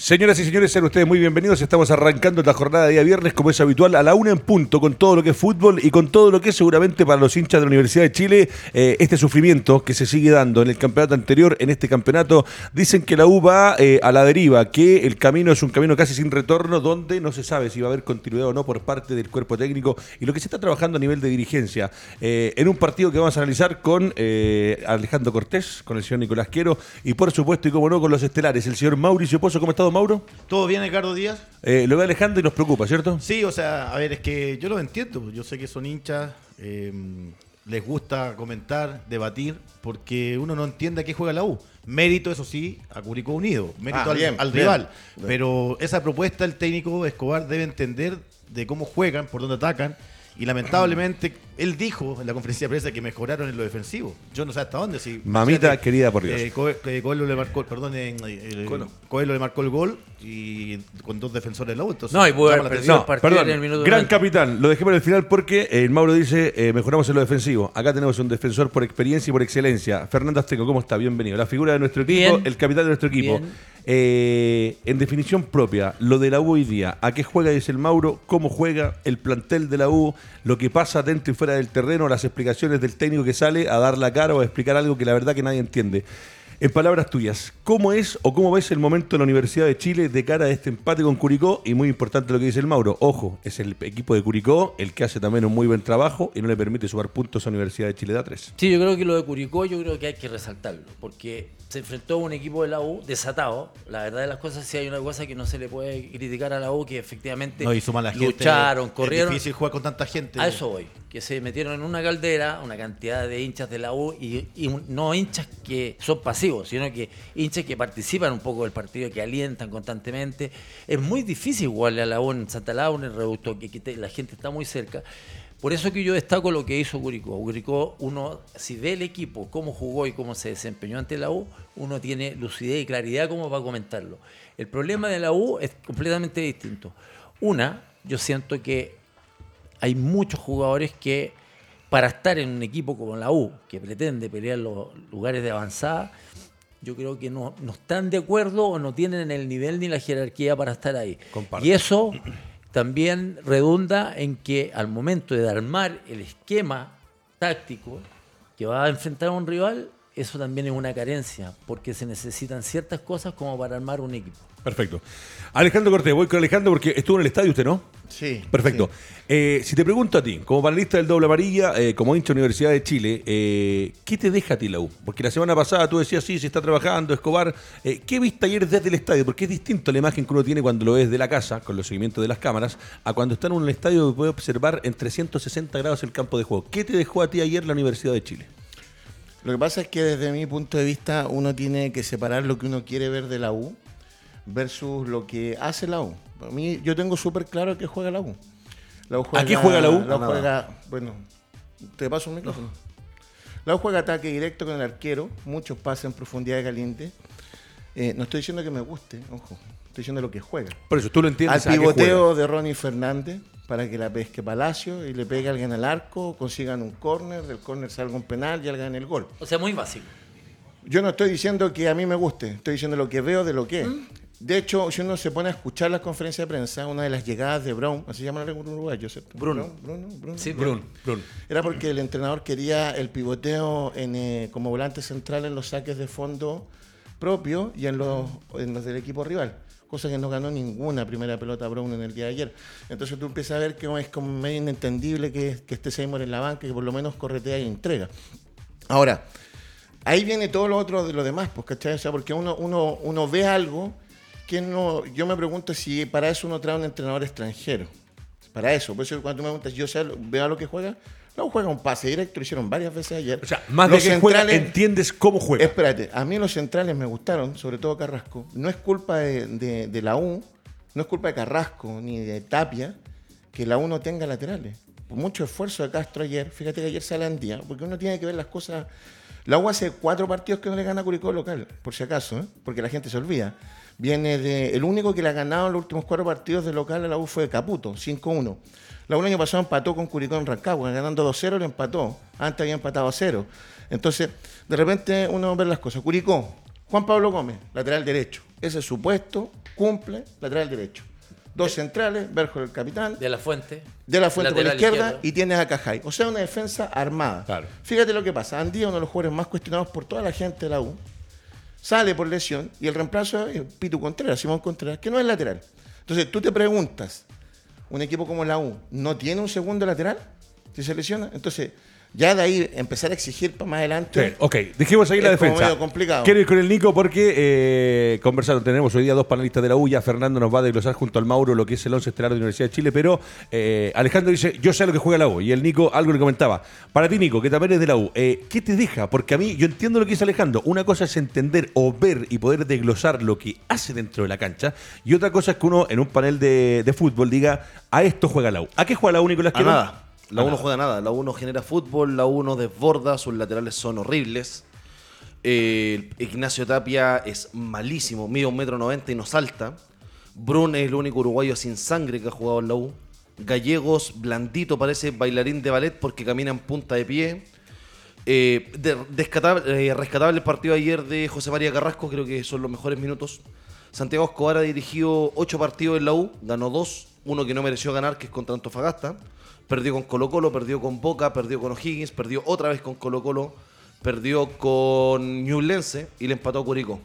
Señoras y señores, sean ustedes muy bienvenidos. Estamos arrancando la jornada de día viernes, como es habitual, a la una en punto, con todo lo que es fútbol y con todo lo que es seguramente para los hinchas de la Universidad de Chile, eh, este sufrimiento que se sigue dando en el campeonato anterior, en este campeonato. Dicen que la U va eh, a la deriva, que el camino es un camino casi sin retorno, donde no se sabe si va a haber continuidad o no por parte del cuerpo técnico y lo que se está trabajando a nivel de dirigencia. Eh, en un partido que vamos a analizar con Alejandro Cortés, con el señor Nicolás Quiero y por supuesto, y como no, con los estelares, el señor Mauricio Pozo. ¿Cómo está? Mauro? ¿Todo bien, Ricardo Díaz? Eh, lo ve Alejandro y nos preocupa, ¿cierto? Sí, o sea, a ver, es que yo lo entiendo. Yo sé que son hinchas, eh, les gusta comentar, debatir, porque uno no entiende a qué juega la U. Mérito, eso sí, a Curicó Unido, mérito ah, al, rival. Pero esa propuesta el técnico Escobar debe entender de cómo juegan, por dónde atacan y lamentablemente, él dijo en la conferencia de prensa que mejoraron en lo defensivo. Yo no sé hasta dónde. Si, Mamita querida por Dios. Eh, Coelho le marcó, perdón, eh, Coelho. le marcó el gol y con dos defensores de la Entonces, no, y pudo no, perdón, en el minuto gran capitán. Lo dejé para el final porque eh, el Mauro dice eh, mejoramos en lo defensivo. Acá tenemos un defensor por experiencia y por excelencia. Fernando Azteco, ¿cómo está? Bienvenido. La figura de nuestro equipo, el capitán de nuestro equipo. Eh, en definición propia, lo de la U hoy día, ¿a qué juega? Dice el Mauro, ¿cómo juega el plantel de la U? Lo que pasa dentro y fuera del terreno, las explicaciones del técnico que sale a dar la cara o a explicar algo que la verdad que nadie entiende. En palabras tuyas, ¿cómo es o cómo ves el momento de la Universidad de Chile de cara a este empate con Curicó? Y muy importante lo que dice el Mauro, ojo, es el equipo de Curicó el que hace también un muy buen trabajo y no le permite sumar puntos a la Universidad de Chile de A3. Sí, yo creo que lo de Curicó yo creo que hay que resaltarlo, porque se enfrentó a un equipo de la U desatado. La verdad de las cosas, sí hay una cosa que no se le puede criticar a la U, que efectivamente no, hizo mala lucharon, corrieron. Es difícil jugar con tanta gente. A eso voy, que se metieron en una caldera una cantidad de hinchas de la U y, y no hinchas que son pasivos, sino que hinchas que participan un poco del partido, que alientan constantemente. Es muy difícil jugarle a la U en Santa Laura, en reducto, que, la gente está muy cerca. Por eso que yo destaco lo que hizo Curicó. Curicó, uno, si ve el equipo, cómo jugó y cómo se desempeñó ante la U, uno tiene lucidez y claridad como va a comentarlo. El problema de la U es completamente distinto. Una, yo siento que hay muchos jugadores que para estar en un equipo como la U, que pretende pelear los lugares de avanzada, yo creo que no, no, están de acuerdo o no tienen el nivel ni la jerarquía para estar ahí. Y eso también redunda en que al momento de armar el esquema táctico que va a enfrentar a un rival, eso también es una carencia, porque se necesitan ciertas cosas como para armar un equipo. Perfecto. Alejandro Cortés, voy con Alejandro porque estuvo en el estadio usted, ¿no? Sí. Perfecto. Eh, si te pregunto a ti, como panelista del doble amarilla, eh, como hincha de Universidad de Chile, eh, ¿qué te deja a ti la U? Porque la semana pasada tú decías, sí, se está trabajando, Escobar. ¿Qué viste ayer desde el estadio? Porque es distinto la imagen que uno tiene cuando lo ves de la casa, con los seguimientos de las cámaras, a cuando está en un estadio y puede observar en 360 grados el campo de juego. ¿Qué te dejó a ti ayer la Universidad de Chile? Lo que pasa es que desde mi punto de vista uno tiene que separar lo que uno quiere ver de la U versus lo que hace la U. Para mí, yo tengo súper claro que juega la U. La juega, ¿A qué juega la U? La juega, bueno, te paso un micrófono. La U juega ataque directo con el arquero, muchos pases en profundidad de caliente. Eh, no estoy diciendo que me guste, ojo, estoy diciendo lo que juega. Por eso tú lo entiendes. Al pivoteo de Ronnie Fernández para que la pesque Palacio y le pegue a alguien al arco, consigan un córner, del córner salga un penal y hagan el gol. O sea, muy básico. Yo no estoy diciendo que a mí me guste, estoy diciendo lo que veo de lo que es. ¿Mm? De hecho, si uno se pone a escuchar las conferencias de prensa, una de las llegadas de Brown, así se llama el uruguayo, ¿cierto? Bruno. Bruno, Bruno. Sí, Bruno. Era porque el entrenador quería el pivoteo en, eh, como volante central en los saques de fondo propio y en los, en los del equipo rival cosa que no ganó ninguna primera pelota Brown en el día de ayer. Entonces tú empiezas a ver que es como medio inentendible que, que esté Seymour en la banca, que por lo menos corretea y entrega. Ahora, ahí viene todo lo otro de lo demás, pues, ¿cachai? O sea, porque uno, uno, uno ve algo no, yo me pregunto si para eso uno trae un entrenador extranjero. Para eso, por eso cuando tú me preguntas, yo sé, veo lo que juega, no juega un pase directo, lo hicieron varias veces ayer. O sea, más de que juega, entiendes cómo juega. Espérate, a mí los centrales me gustaron, sobre todo Carrasco. No es culpa de, la U, no es culpa de Carrasco ni de Tapia que la U no tenga laterales. Por mucho esfuerzo de Castro ayer, fíjate que ayer sale en día, porque uno tiene que ver las cosas. La U hace cuatro partidos que no le gana a Curicó local, por si acaso, ¿eh? porque la gente se olvida viene de. El único que le ha ganado en los últimos cuatro partidos de local a la U fue Caputo, 5-1. La U el año pasado empató con Curicó en Rancagua, ganando 2-0 lo empató. Antes había empatado a 0. Entonces, de repente uno ve las cosas. Curicó, Juan Pablo Gómez, lateral derecho. Ese supuesto cumple, lateral derecho. Dos centrales, Berjo el capitán. De la Fuente. De la Fuente por la izquierda y tienes a Cajay. O sea, una defensa armada. Fíjate lo que pasa. Andía, uno de los jugadores más cuestionados por toda la gente de la U, sale por lesión y el reemplazo es Pitu Contreras, Simón Contreras, que no es lateral. Entonces tú te preguntas, ¿un equipo como la U no tiene un segundo lateral si se lesiona? Entonces ya de ahí empezar a exigir para más adelante. Sí, ok, dejemos ahí la defensa. Medio complicado. Quiero ir con el Nico porque eh, conversaron, tenemos hoy día dos panelistas de la UYA. Fernando nos va a desglosar junto al Mauro lo que es el 11 estelar de la Universidad de Chile, pero eh, Alejandro dice: Yo sé lo que juega la U. Y el Nico algo le comentaba. Para ti, Nico, que también es de la U, eh, ¿qué te deja? Porque a mí, yo entiendo lo que dice Alejandro. Una cosa es entender o ver y poder desglosar lo que hace dentro de la cancha, y otra cosa es que uno en un panel de, fútbol diga: A esto juega la U. ¿A qué juega la U, Nicolás? A nada. La 1 juega nada, la 1 genera fútbol, la 1 desborda, sus laterales son horribles. Eh, Ignacio Tapia es malísimo, mide un metro noventa y no salta. Brun es el único uruguayo sin sangre que ha jugado en la U. Gallegos, blandito, parece bailarín de ballet porque camina en punta de pie. Eh, eh, rescatable el partido ayer de José María Carrasco, creo que son los mejores minutos. Santiago Escobar ha dirigido ocho partidos en la U, ganó dos, uno que no mereció ganar, que es contra Antofagasta. Perdió con Colo Colo, perdió con Boca, perdió con O'Higgins, perdió otra vez con Colo Colo, perdió con Ñublense y le empató a Curicó.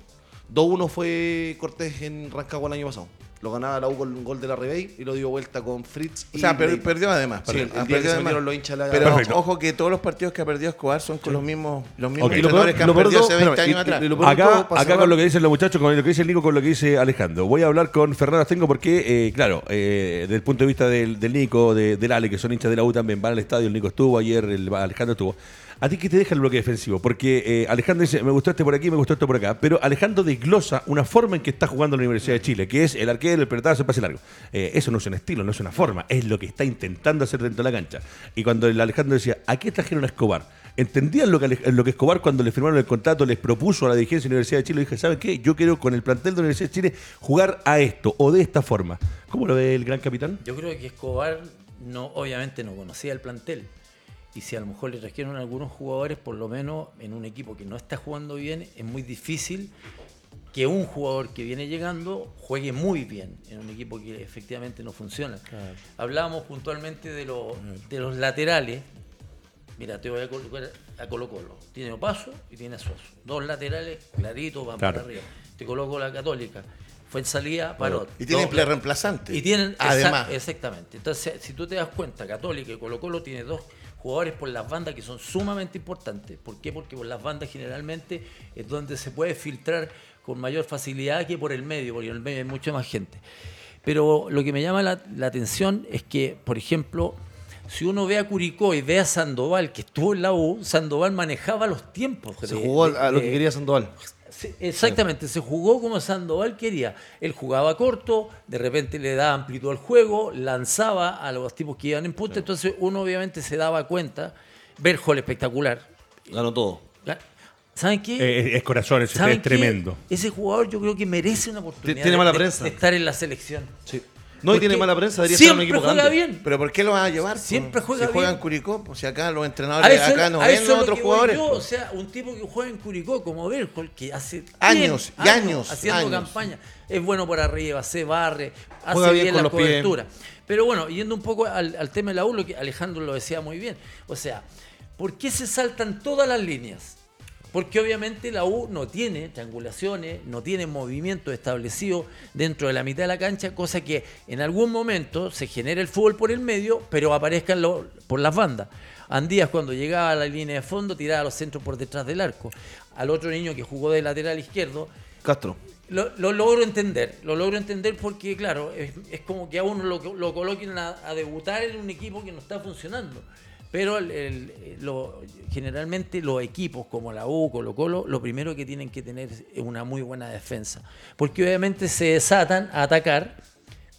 2-1 fue Cortés en Rancagua el año pasado. Lo ganaba la U con un gol de la Rebey y lo dio vuelta con Fritz. O sea, perdió además. Sí, el, ah, perdió además. Los hinchas la pero ojo que todos los partidos que ha perdido Escobar son con los mismos, los mismos okay. entrenadores que han perdido hace 20 años atrás. acá, acá con lo que dicen los muchachos, con lo que dice el Nico, con lo que dice Alejandro. Voy a hablar con Fernando Tengo porque, eh, claro, eh, desde el punto de vista del, del Nico, de, del Ale, que son hinchas de la U también, van al estadio, el Nico estuvo ayer, el Alejandro estuvo. ¿A ti qué te deja el bloque defensivo? Porque eh, Alejandro dice, me gustó este por aquí, me gustó esto por acá. Pero Alejandro desglosa una forma en que está jugando la Universidad de Chile, que es el arquero, el pelotazo, el pase largo. Eh, eso no es un estilo, no es una forma, es lo que está intentando hacer dentro de la cancha. Y cuando Alejandro decía, ¿a qué trajeron a Escobar? ¿Entendían lo que, Escobar cuando le firmaron el contrato les propuso a la dirigencia de la Universidad de Chile? Le dije, ¿saben qué? Yo quiero con el plantel de la Universidad de Chile jugar a esto o de esta forma. ¿Cómo lo ve el gran capitán? Yo creo que Escobar no, obviamente no conocía el plantel y si a lo mejor le trajeron algunos jugadores, por lo menos en un equipo que no está jugando bien, es muy difícil que un jugador que viene llegando juegue muy bien en un equipo que efectivamente no funciona. Hablábamos puntualmente de, de los laterales. Mira, te voy a colocar a Colo Colo. Tiene Opaso y tiene a Dos laterales claritos, van para arriba. Te coloco la Católica. Fue en salida, Parot. Y tienen reemplazante. Y tienen, además. exactamente. Entonces, si tú te das cuenta, Católica y Colo Colo tiene dos jugadores por las bandas que son sumamente importantes. ¿Por qué? Porque por las bandas generalmente es donde se puede filtrar con mayor facilidad que por el medio, porque en el medio hay mucha más gente. Pero lo que me llama la, atención es que, por ejemplo, si uno ve a Curicó y ve a Sandoval, que estuvo en la U, Sandoval manejaba los tiempos. Se jugó a lo que quería Sandoval exactamente, se jugó como Sandoval quería. Él jugaba corto, de repente le daba amplitud al juego, lanzaba a los tipos que iban en punta, entonces uno obviamente se daba cuenta. Berjol espectacular. Ganó todo. ¿Saben qué? Eh, es corazón, es, es tremendo. Ese jugador yo creo que merece una oportunidad Tiene mala prensa. de estar en la selección. Sí. No, y tiene mala prensa, debería estar en un equipo juega bien. Pero ¿por qué lo van a llevar? Siempre juega si bien. juegan Curicó, pues si acá los entrenadores acá no ven otros jugadores. Yo, o sea, un tipo que juega en Curicó como Berjol, que hace años y años, haciendo campaña, es bueno por arriba, se barre, hace bien, la cobertura. Pero bueno, yendo un poco al, al tema de la U, lo que Alejandro lo decía muy bien. O sea, ¿por qué se saltan todas las líneas? Porque obviamente la U no tiene triangulaciones, no tiene movimiento establecido dentro de la mitad de la cancha, cosa que en algún momento se genera el fútbol por el medio, pero aparezcan por las bandas. Andías cuando llegaba a la línea de fondo tiraba los centros por detrás del arco. Al otro niño que jugó de lateral izquierdo. Castro. Lo, logro entender, lo logro entender porque, claro, es, como que a uno lo, coloquen a debutar en un equipo que no está funcionando. Pero generalmente los equipos como la U, Colo Colo, lo primero que tienen que tener es una muy buena defensa. Porque obviamente se desatan a atacar,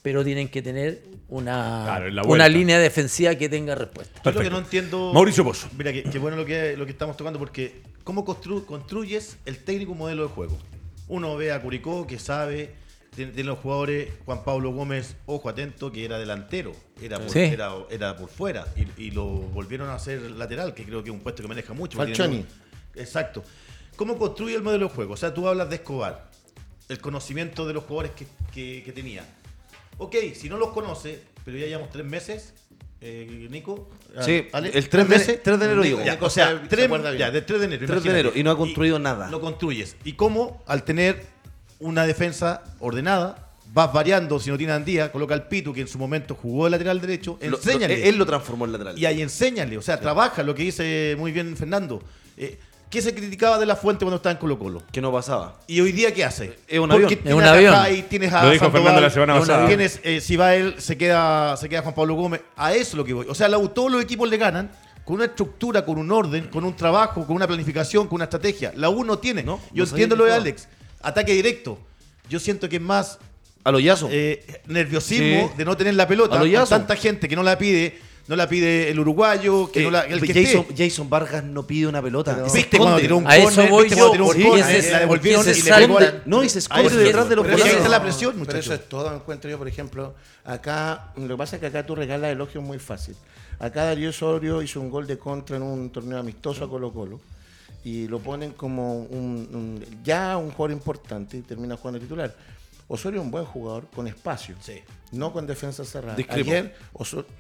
pero tienen que tener una, una línea defensiva que tenga respuesta. Yo lo que no entiendo. Mauricio Pozo. Mira, qué bueno lo que, lo que estamos tocando, porque ¿cómo construyes el técnico modelo de juego? Uno ve a Curicó que sabe tiene, los jugadores Juan Pablo Gómez, ojo atento, que era delantero, era por, era, por fuera, y, lo volvieron a hacer lateral, que creo que es un puesto que maneja mucho. Falchoni. Exacto. ¿Cómo construye el modelo de juego? O sea, tú hablas de Escobar, el conocimiento de los jugadores que, que tenía. Ok, si no los conoce, pero ya llevamos tres meses, eh, Nico. Sí, el 3 de, 3 de enero digo. o sea, 3, ya, del 3 de enero. 3 de enero y no ha construido nada. Lo construyes. ¿Y cómo? Al tener una defensa ordenada, vas variando, si no tiene Andía, coloca al Pitu, que en su momento jugó el lateral derecho, enséñale. él lo transformó en lateral. Y ahí enséñale, o sea, trabaja lo que dice muy bien Fernando. Eh, ¿Qué se criticaba de la fuente cuando estaba en Colo Colo? Que no pasaba. ¿Y hoy día qué hace? Es un avión. Es un avión. tienes a lo dijo Fernando la semana pasada. Tienes, eh, si va él, se queda, se queda Juan Pablo Gómez. A eso es lo que voy. O sea, todos los equipos le ganan con una estructura, con un orden, con un trabajo, con una planificación, con una estrategia. La U no tiene. ¿No? Yo entiendo lo de Alex. Ataque directo. Yo siento que es más... A lo eh, nerviosismo de no tener la pelota. A tanta gente que no la pide no la pide el uruguayo, que no la, el que Jason, Jason, Vargas no pide una pelota. ¿Viste cuando tiró un a eso voy yo, tiró un corner, la devolvieron y le pegó No, y se esconde detrás de los Pero ahí está la presión, muchachos. Pero eso es todo, encuentro yo, por ejemplo, acá, lo que pasa es que acá tú regalas elogios muy fácil. Acá Darío Osorio hizo un gol de contra en un torneo amistoso a Colo Colo y lo ponen como un, ya un jugador importante y termina jugando titular. Osorio es un buen jugador con espacio. Sí. No con defensa cerrada. Discrepo. Ayer,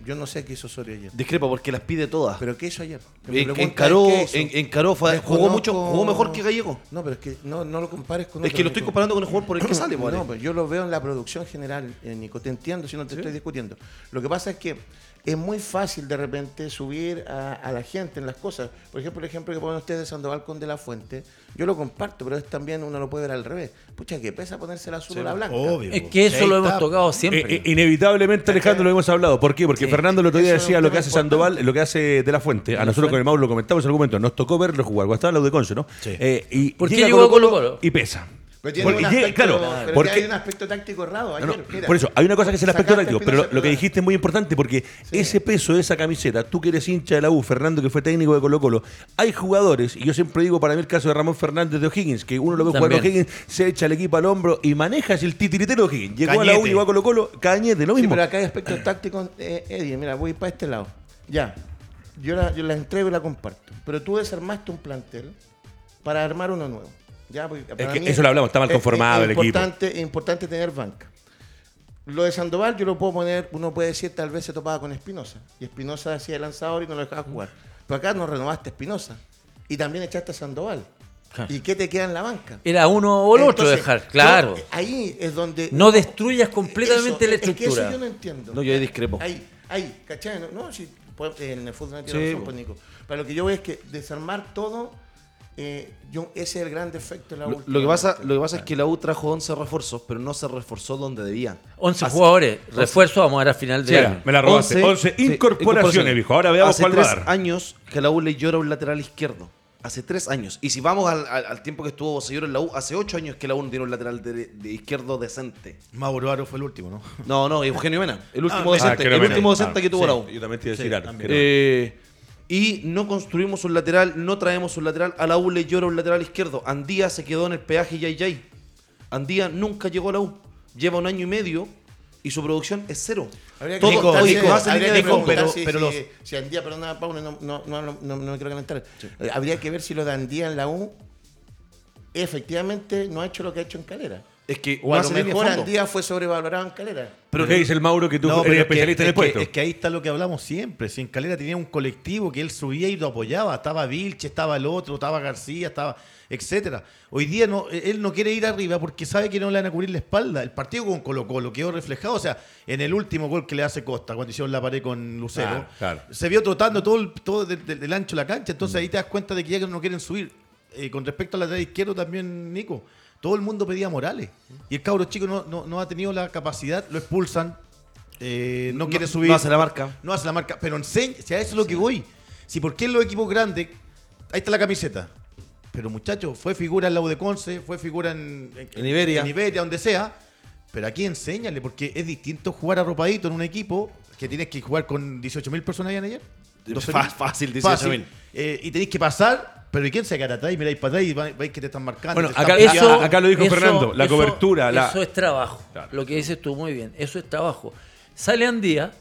yo no sé qué hizo Osorio ayer. Discrepo porque las pide todas. ¿Pero qué hizo ayer? encaró, encaró jugó mucho, jugó mejor que Gallego. No, pero es que no, no lo compares con Es que lo estoy comparando con el jugador por el que sale, No, pero yo lo veo en la producción general, eh, Nico. Te entiendo si no te estoy discutiendo. Lo que pasa es que es muy fácil de repente subir a, la gente en las cosas. Por ejemplo, el ejemplo que ponen ustedes de Sandoval con De La Fuente, yo lo comparto, pero es también uno lo puede ver al revés. Pucha, que pesa ponerse la azul o la blanca. es que eso lo hemos tocado siempre. Eh, eh, inevitablemente, Alejandro, lo hemos hablado. ¿Por qué? Porque Fernando el otro día decía lo que hace Sandoval, lo que hace De La Fuente. A nosotros con el Mauro lo comentamos en algún momento. Nos tocó verlo jugar cuando estaba en la de Conce, ¿no? Eh, y ¿Por qué llegó a Colo Colo? Y pesa. Pero tiene porque, un aspecto, claro, porque, hay un aspecto táctico errado. Ayer, por eso, hay una cosa que es el aspecto táctico, pero lo, que dijiste es muy importante porque ese peso de esa camiseta, tú que eres hincha de la U, Fernando que fue técnico de Colo Colo, hay jugadores, y yo siempre digo para mí el caso de Ramón Fernández de O'Higgins, que uno lo ve jugar a O'Higgins, se echa el equipo al hombro y manejas el titiritero de O'Higgins. Llegó a la U, llegó a Colo Colo, Cañete, lo mismo. pero acá hay aspectos tácticos, eh, Eddie, mira, voy para este lado. Ya, yo la, yo la entrego y la comparto. Pero tú desarmaste un plantel para armar uno nuevo eso lo hablamos, está mal conformado el equipo. Es importante tener banca. Lo de Sandoval yo lo puedo poner, uno puede decir tal vez se topaba con Espinosa. Y Espinosa hacía el lanzador y no lo dejaba jugar. Pero acá no renovaste Espinosa. Y también echaste a Sandoval. ¿Y qué te queda en la banca? Era uno o el otro dejar, claro. ahí es donde. No destruyas completamente la estructura. Es que eso yo no entiendo. No, yo discrepo. Ahí, ahí, ¿cachai? No, si, en el fútbol no tiene razón, pues, Nico. Pero lo que yo veo es que desarmar todo eh, ese es el gran defecto de la U. Lo, que pasa, lo que pasa es que la U trajo 11 refuerzos, pero no se reforzó donde debía. 11 jugadores, refuerzo, vamos a ver a final de año. Me la robaste. 11, incorporaciones, viejo. Ahora veamos Hace tres años que la U le llora un lateral izquierdo. Hace tres años. Y si vamos al, tiempo que estuvo Señor en la U, hace ocho años que la U no tiene un lateral de, izquierdo decente. Mauro Aro fue el último, ¿no? No, no, Eugenio Mena. El último ah, decente, el último decente que tuvo la U. Yo también te iba a decir algo. Eh, y no construimos un lateral, no traemos un lateral. A la U le llora un lateral izquierdo. Andía se quedó en el peaje Yay Yay. Andía nunca llegó a la U. Lleva un año y medio y su producción es cero. Habría que Todo, pero, si, pero los... si, Andía, perdón, Paulo, no, no, no, no, no me quiero calentar. Eh, habría que ver si lo de Andía en la U efectivamente no ha hecho lo que ha hecho en Calera. Es que o a lo mejor Andía fue sobrevalorado en Calera. Pero ¿qué dice el Mauro que tú eres especialista en el puesto? es que ahí está lo que hablamos siempre. Si en Calera tenía un colectivo que él subía y lo apoyaba. Estaba Vilche, estaba el otro, estaba García, estaba etcétera. Hoy día no, él no quiere ir arriba porque sabe que no le van a cubrir la espalda. El partido con Colo Colo quedó reflejado. O sea, en el último gol que le hace Costa, cuando hicieron la pared con Lucero, se vio trotando todo, el, todo del, ancho de la cancha. Entonces ahí te das cuenta de que ya no quieren subir. Eh, con respecto al lateral izquierdo también, Nico todo el mundo pedía Morales. Y el cabro chico no, ha tenido la capacidad, lo expulsan, eh, no, quiere subir. No hace la marca. No hace la marca. Pero enseña, si a eso es lo que voy. Si por qué en los equipos grandes, ahí está la camiseta. Pero muchachos, fue figura en la U de Conce, fue figura en, en, Iberia. En Iberia, donde sea. Pero aquí enséñale, porque es distinto jugar arropadito en un equipo que tienes que jugar con 18.000 personas allá en ayer. Fácil, 18.000. Eh, y tenéis que pasar pero ¿y quién se queda atrás y miráis para atrás y veis que te están marcando? Bueno, acá, lo dijo Fernando, la cobertura. Eso es trabajo. Lo que dices tú muy bien, eso es trabajo. Sale Andía,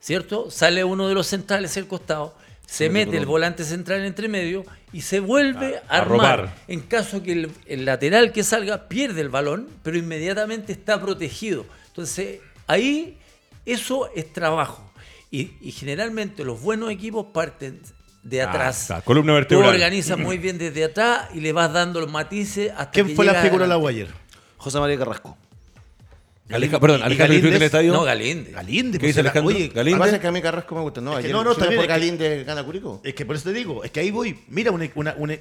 ¿cierto? Sale uno de los centrales el costado, se mete el volante central entre medio y se vuelve a, armar. En caso que el, lateral que salga pierde el balón, pero inmediatamente está protegido. Entonces, ahí eso es trabajo. Y, generalmente los buenos equipos parten de ah, atrás. columna vertebral. Tú organizas muy bien desde atrás y le vas dando los matices hasta ¿Quién fue la figura de la ayer? José María Carrasco. Galinde, perdón, Alejandro en el estadio. No, Galinde. Galinde. ¿Qué dice pues, Alejandro? Oye, Galinde. pasa que a mí Carrasco me gusta. No, es que no, no, también. Por Galinde gana Curico. Es que por eso te digo, es que ahí voy. Mira, una. una, una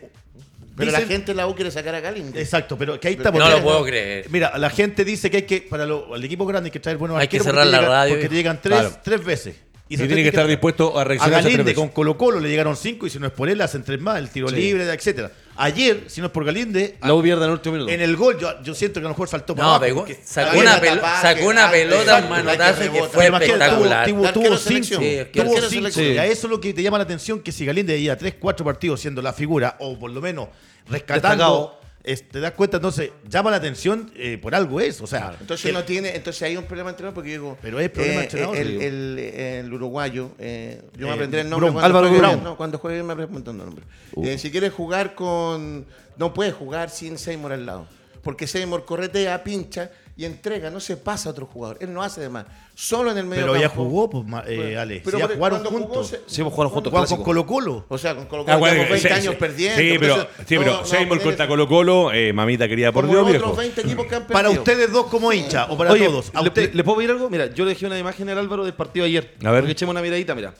pero la gente la U quiere sacar a Galinde. Exacto, pero que ahí está. No lo puedo creer. Mira, la gente dice que hay que, para lo, el equipo grande hay que traer buenos Hay que cerrar la radio. Porque te llegan tres, tres veces. Y, tiene que estar dispuesto a reaccionar. A Galinde con Colo Colo le llegaron cinco y si no es por él hacen tres más, el tiro libre, etcétera. Ayer, si no es por Galinde, la pierde en el último minuto. En el gol yo, yo siento que a lo mejor faltó no, pegó, sacó, una sacó una pelota en manotazo que fue espectacular. Tuvo, tuvo, cinco. tuvo cinco. Y a eso es lo que te llama la atención, que si Galinde lleva tres, cuatro partidos siendo la figura, o por lo menos rescatando te das cuenta, entonces llama la atención eh, por algo es, o sea. Entonces no tiene, entonces hay un problema entrenador porque digo. Pero hay problema eh, entrenador. El, el, uruguayo, eh, yo me aprenderé el nombre. cuando Álvaro juegue, No, cuando juegue me preguntando el nombre. Uh. si quieres jugar con, no puedes jugar sin Seymour al lado, porque Seymour corretea, pincha y entrega, no se pasa a otro jugador. Él no hace de más. Solo en el medio Pero ya jugó, pues, eh, Ale. Pero ya jugaron juntos. sí, jugaron juntos. Jugaron con Colo Colo. O sea, con Colo Colo. Ah, 20 años perdiendo. Sí, pero, sí, pero Seymour contra Colo Colo, eh, mamita querida por Dios, viejo. 20 equipos que han para ustedes dos como hincha o para todos. ¿A usted? ¿Le, puedo pedir algo? Mira, yo le dejé una imagen al Álvaro del partido de ayer. A ver. Porque echemos una miradita, mira.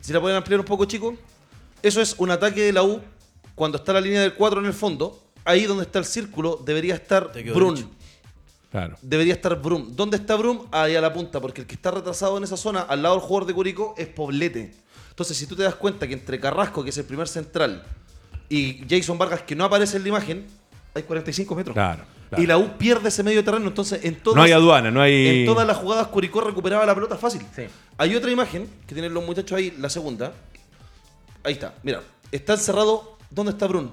Si la pueden ampliar un poco, chicos. Eso es un ataque de la U cuando está la línea del 4 en el fondo. Ahí donde está el círculo debería estar Brun. Debería estar Brum. ¿Dónde está Brum? Ahí a la punta, porque el que está retrasado en esa zona, al lado del jugador de Curicó, es Poblete. Entonces, si tú te das cuenta que entre Carrasco, que es el primer central, y Jason Vargas, que no aparece en la imagen, hay 45 metros. Claro. Y la U pierde ese medio terreno, entonces en todas, no hay aduana, no hay... En todas las jugadas Curicó recuperaba la pelota fácil. Hay otra imagen que tienen los muchachos ahí, la segunda. Ahí está, mira, está encerrado. ¿Dónde está Brum?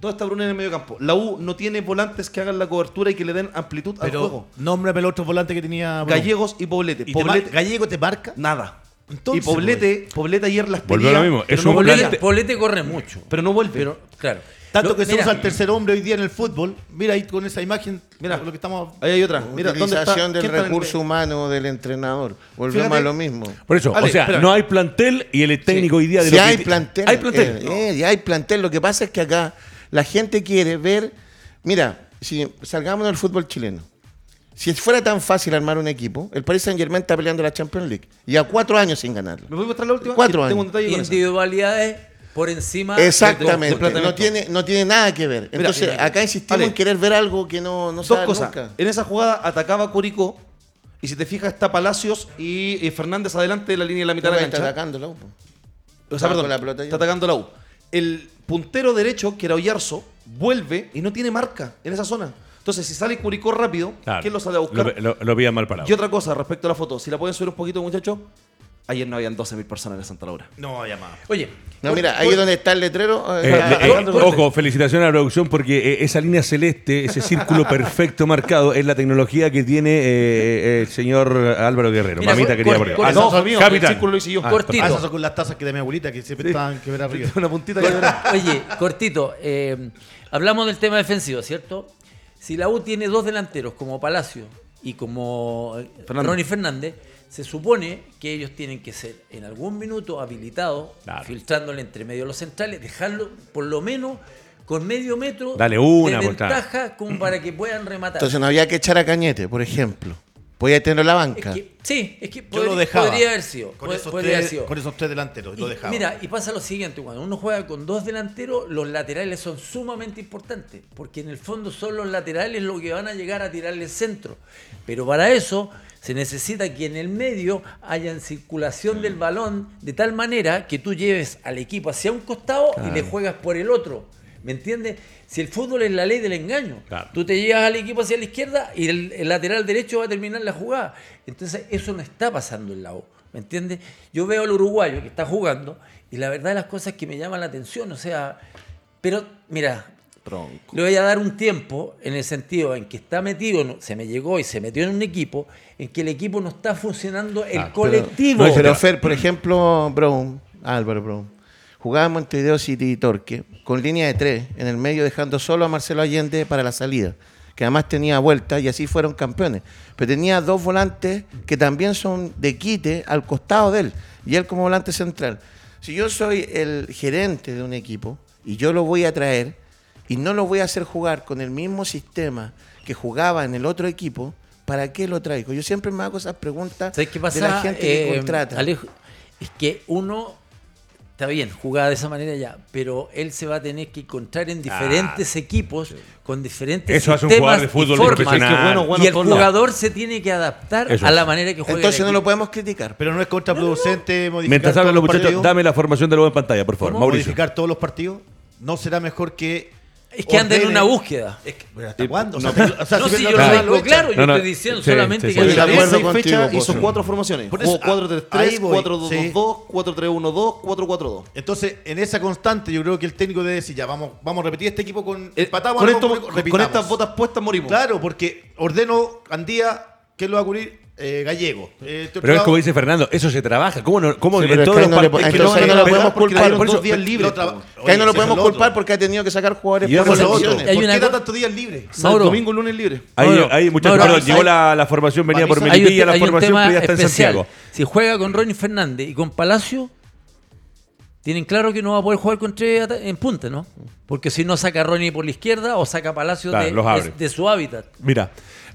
¿Dónde está Bruno en el medio campo? La U no tiene volantes que hagan la cobertura y que le den amplitud al juego. Nómbrame el otro volante que tenía. Gallegos y Poblete. ¿Gallego te marca? Nada. y Poblete. Poblete ayer las Volvió lo mismo. Es un Poblete, Poblete, corre mucho. Pero no vuelve. Pero, claro. Tanto que se usa el tercer hombre hoy día en el fútbol. Mira ahí con esa imagen, mira lo que estamos. Ahí hay otra. Mira, Utilización del recurso humano del entrenador. Volvemos a lo mismo. Por eso, o sea, no hay plantel y el técnico hoy día de si hay plantel. Hay plantel. Eh, eh, hay plantel. Lo que pasa es que acá la gente quiere ver, mira, si salgamos del fútbol chileno, si fuera tan fácil armar un equipo, el Paris Saint Germain está peleando la Champions League. Y a cuatro años sin ganarlo. ¿Me voy a mostrar la última? Cuatro años. Individualidades por encima Exactamente, no tiene, no tiene nada que ver. Entonces, acá insistimos en querer ver algo que no, no Dos cosas. En esa jugada atacaba Curicó. Y si te fijas, está Palacios y, Fernández adelante de la línea de la mitad de la cancha. Está atacando la U. O sea, perdón, está atacando la U. El puntero derecho, que era Oyarzo, vuelve y no tiene marca en esa zona. Entonces, si sale Curicó rápido, ¿quién lo sale a buscar? Lo, lo, mal parado. Y otra cosa respecto a la foto, si la pueden subir un poquito, muchachos. Ayer no habían 12.000 personas en Santa Laura. No había más. Oye. No, mira, ahí donde está el letrero. Eh, eh, eh, ojo, felicitaciones a la producción porque esa línea celeste, ese círculo perfecto marcado, es la tecnología que tiene el señor Álvaro Guerrero. Mamita quería poner. Ah, no, mío, el círculo lo hice yo. Ah, cortito. esas son con las tazas que de mi abuelita que siempre estaban que ver arriba. Una puntita que Oye, cortito. hablamos del tema defensivo, ¿cierto? Si la U tiene dos delanteros como Palacio y como Ronnie Fernández se supone que ellos tienen que ser en algún minuto habilitados, filtrándole entre medio a los centrales, dejarlo por lo menos con medio metro Dale una, de ventaja como para que puedan rematar. Entonces no había que echar a Cañete, por ejemplo. Podía tenerlo en la banca. sí, es que Yo lo dejaba. podría haber sido. Con, esos, tres, con esos tres delanteros, lo dejaba. Mira, y pasa lo siguiente, cuando uno juega con dos delanteros, los laterales son sumamente importantes, porque en el fondo son los laterales los que van a llegar a tirarle el centro. Pero para eso se necesita que en el medio haya circulación del balón de tal manera que tú lleves al equipo hacia un costado y le juegas por el otro. ¿Me entiendes? Si el fútbol es la ley del engaño, tú te llevas al equipo hacia la izquierda y el, lateral derecho va a terminar la jugada. Entonces, eso no está pasando en la U. ¿Me entiendes? Yo veo al uruguayo que está jugando y la verdad de las cosas que me llaman la atención, o sea, pero mira, le voy a dar un tiempo en el sentido en que está metido, se me llegó y se metió en un equipo, en que el equipo no está funcionando el colectivo. Pero, Fer, por ejemplo, Brown, Álvaro Brown, jugaba Montevideo City y Torque con línea de tres, en el medio dejando solo a Marcelo Allende para la salida, que además tenía vuelta y así fueron campeones. Pero tenía dos volantes que también son de quite al costado de él, y él como volante central. Si yo soy el gerente de un equipo y yo lo voy a traer y no lo voy a hacer jugar con el mismo sistema que jugaba en el otro equipo, ¿para qué lo traigo? Yo siempre me hago esas preguntas ¿Sabes qué pasa? de la gente que Eh, contrata. Alejo, es que uno está bien, jugaba de esa manera ya, pero él se va a tener que encontrar en diferentes equipos con diferentes Eso hace un sistemas jugador de y fútbol formas. profesional. Es que bueno, bueno, y el jugador se tiene que adaptar Eso a la manera que juega. Entonces no lo podemos criticar. Pero no es contraproducente modificar Mientras hablan los los muchachos, dame la formación de nuevo en pantalla, por favor. ¿Cómo? Mauricio. Modificar todos los partidos. No será mejor que. Es que anda en una búsqueda. Es que, pero ¿Hasta cuándo? O no, o sea, no, si si la yo lo digo claro, yo No, no, estoy diciendo sí, solamente sí, que sí. Seis fechas hizo cuatro formaciones. Por Jugó eso, 4-3-3, ahí voy, 4-2-2-2, 4-3-1-2, 4-4-2. Entonces, en esa constante, yo creo que el técnico debe decir: ya, vamos, vamos a repetir este equipo con. Eh, empatamos, con, esto- con- con estas botas puestas morimos. Claro, porque ordeno Andía, ¿quién lo va a cubrir? Eh, Gallego. Eh, Pero es como dice Fernando, eso se trabaja. ¿Cómo no? ¿Cómo Sí, en todos que los no partidos- es que no no lo podemos culpar, por eso- días libres. Que ahí no lo podemos culpar porque ha tenido que sacar jugadores Y por eso es lo otro. lesiones. Hay ¿Por qué da tantos días libres? Mauro. domingo, lunes libre. Ahí, muchachos, Mauro, perdón, llegó la, la formación, venía por Melipilla, la formación, tema pero ya está en especial. Santiago. Si juega con Ronnie Fernández y con Palacio, tienen claro que no va a poder jugar con tres en punta, ¿no? Porque si no saca a Ronnie por la izquierda o saca a Palacio Claro, de, los abre. de- de su hábitat. Mira,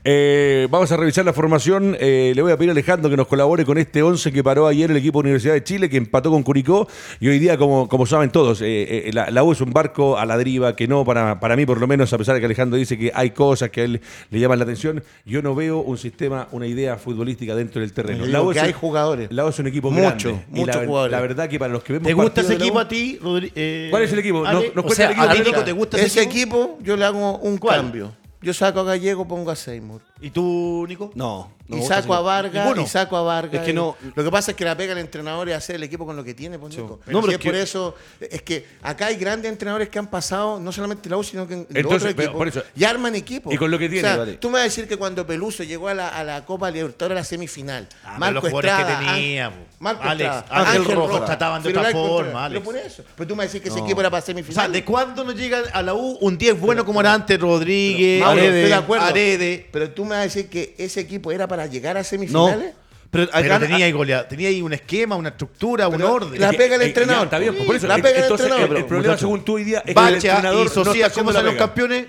eh, vamos a revisar la formación. Eh, le voy a pedir a Alejandro que nos colabore con este 11 que paró ayer el equipo de Universidad de Chile, que empató con Curicó. Y hoy día, como, como saben todos, eh, eh, la, la U es un barco a la deriva que no, para, para mí por lo menos, a pesar de que Alejandro dice que hay cosas que a él le llaman la atención, yo no veo un sistema, una idea futbolística dentro del terreno. La U que es hay un- jugadores. La U es un equipo Mucho, grande. Muchos jugadores. La verdad que para los que vemos ¿Te gusta ese U- equipo a ti, Rodri- eh, ¿Cuál es el equipo? No- nos O cuenta sea, el equipo. a ¿A ti, mí- Nico, te gusta Ese equipo yo le hago un ¿Cuál? cambio. Yo saco a Gallego, pongo a Seymour. ¿Y tú, Nico? No. No y saco a Vargas, Ninguno. y saco a Vargas. Es que no- Lo que pasa es que la pega el entrenador es hacer el equipo con lo que tiene, pues, Nico. No, pero Si es que- por eso, es que acá hay grandes entrenadores que han pasado, no solamente en la U, sino que en Entonces, otros pero equipos, por eso- y arman equipos. Y con lo que tiene, O sea, vale. tú me vas a decir que cuando Peluso llegó a la, a la Copa Libertadores a la semifinal, Ah, Marco los jugadores que Estrada, tenía, Ángel-. Marco Alex, Estrada, Ángel Ángel Rojo, Rojas, trataban de otra forma. Alex. Pero por eso. Pero tú me vas a decir que ese No. equipo era para O sea, semifinal. ¿de cuándo nos llega a la U un 10 bueno como era antes Rodríguez, Mauro, Arede, estoy de acuerdo. Arede? Pero tú me vas a decir que ese equipo era para llegar a No. semifinales. Pero acá Pero tenía ahí, golea- tenía ahí un esquema, una estructura, un orden. La pega el eh, entrenador. ya, está bien, por eso. La pega el Entonces, entrenador. el, el problema, según tú hoy día, es que el Bacha entrenador y Socia, no ¿cómo son los campeones?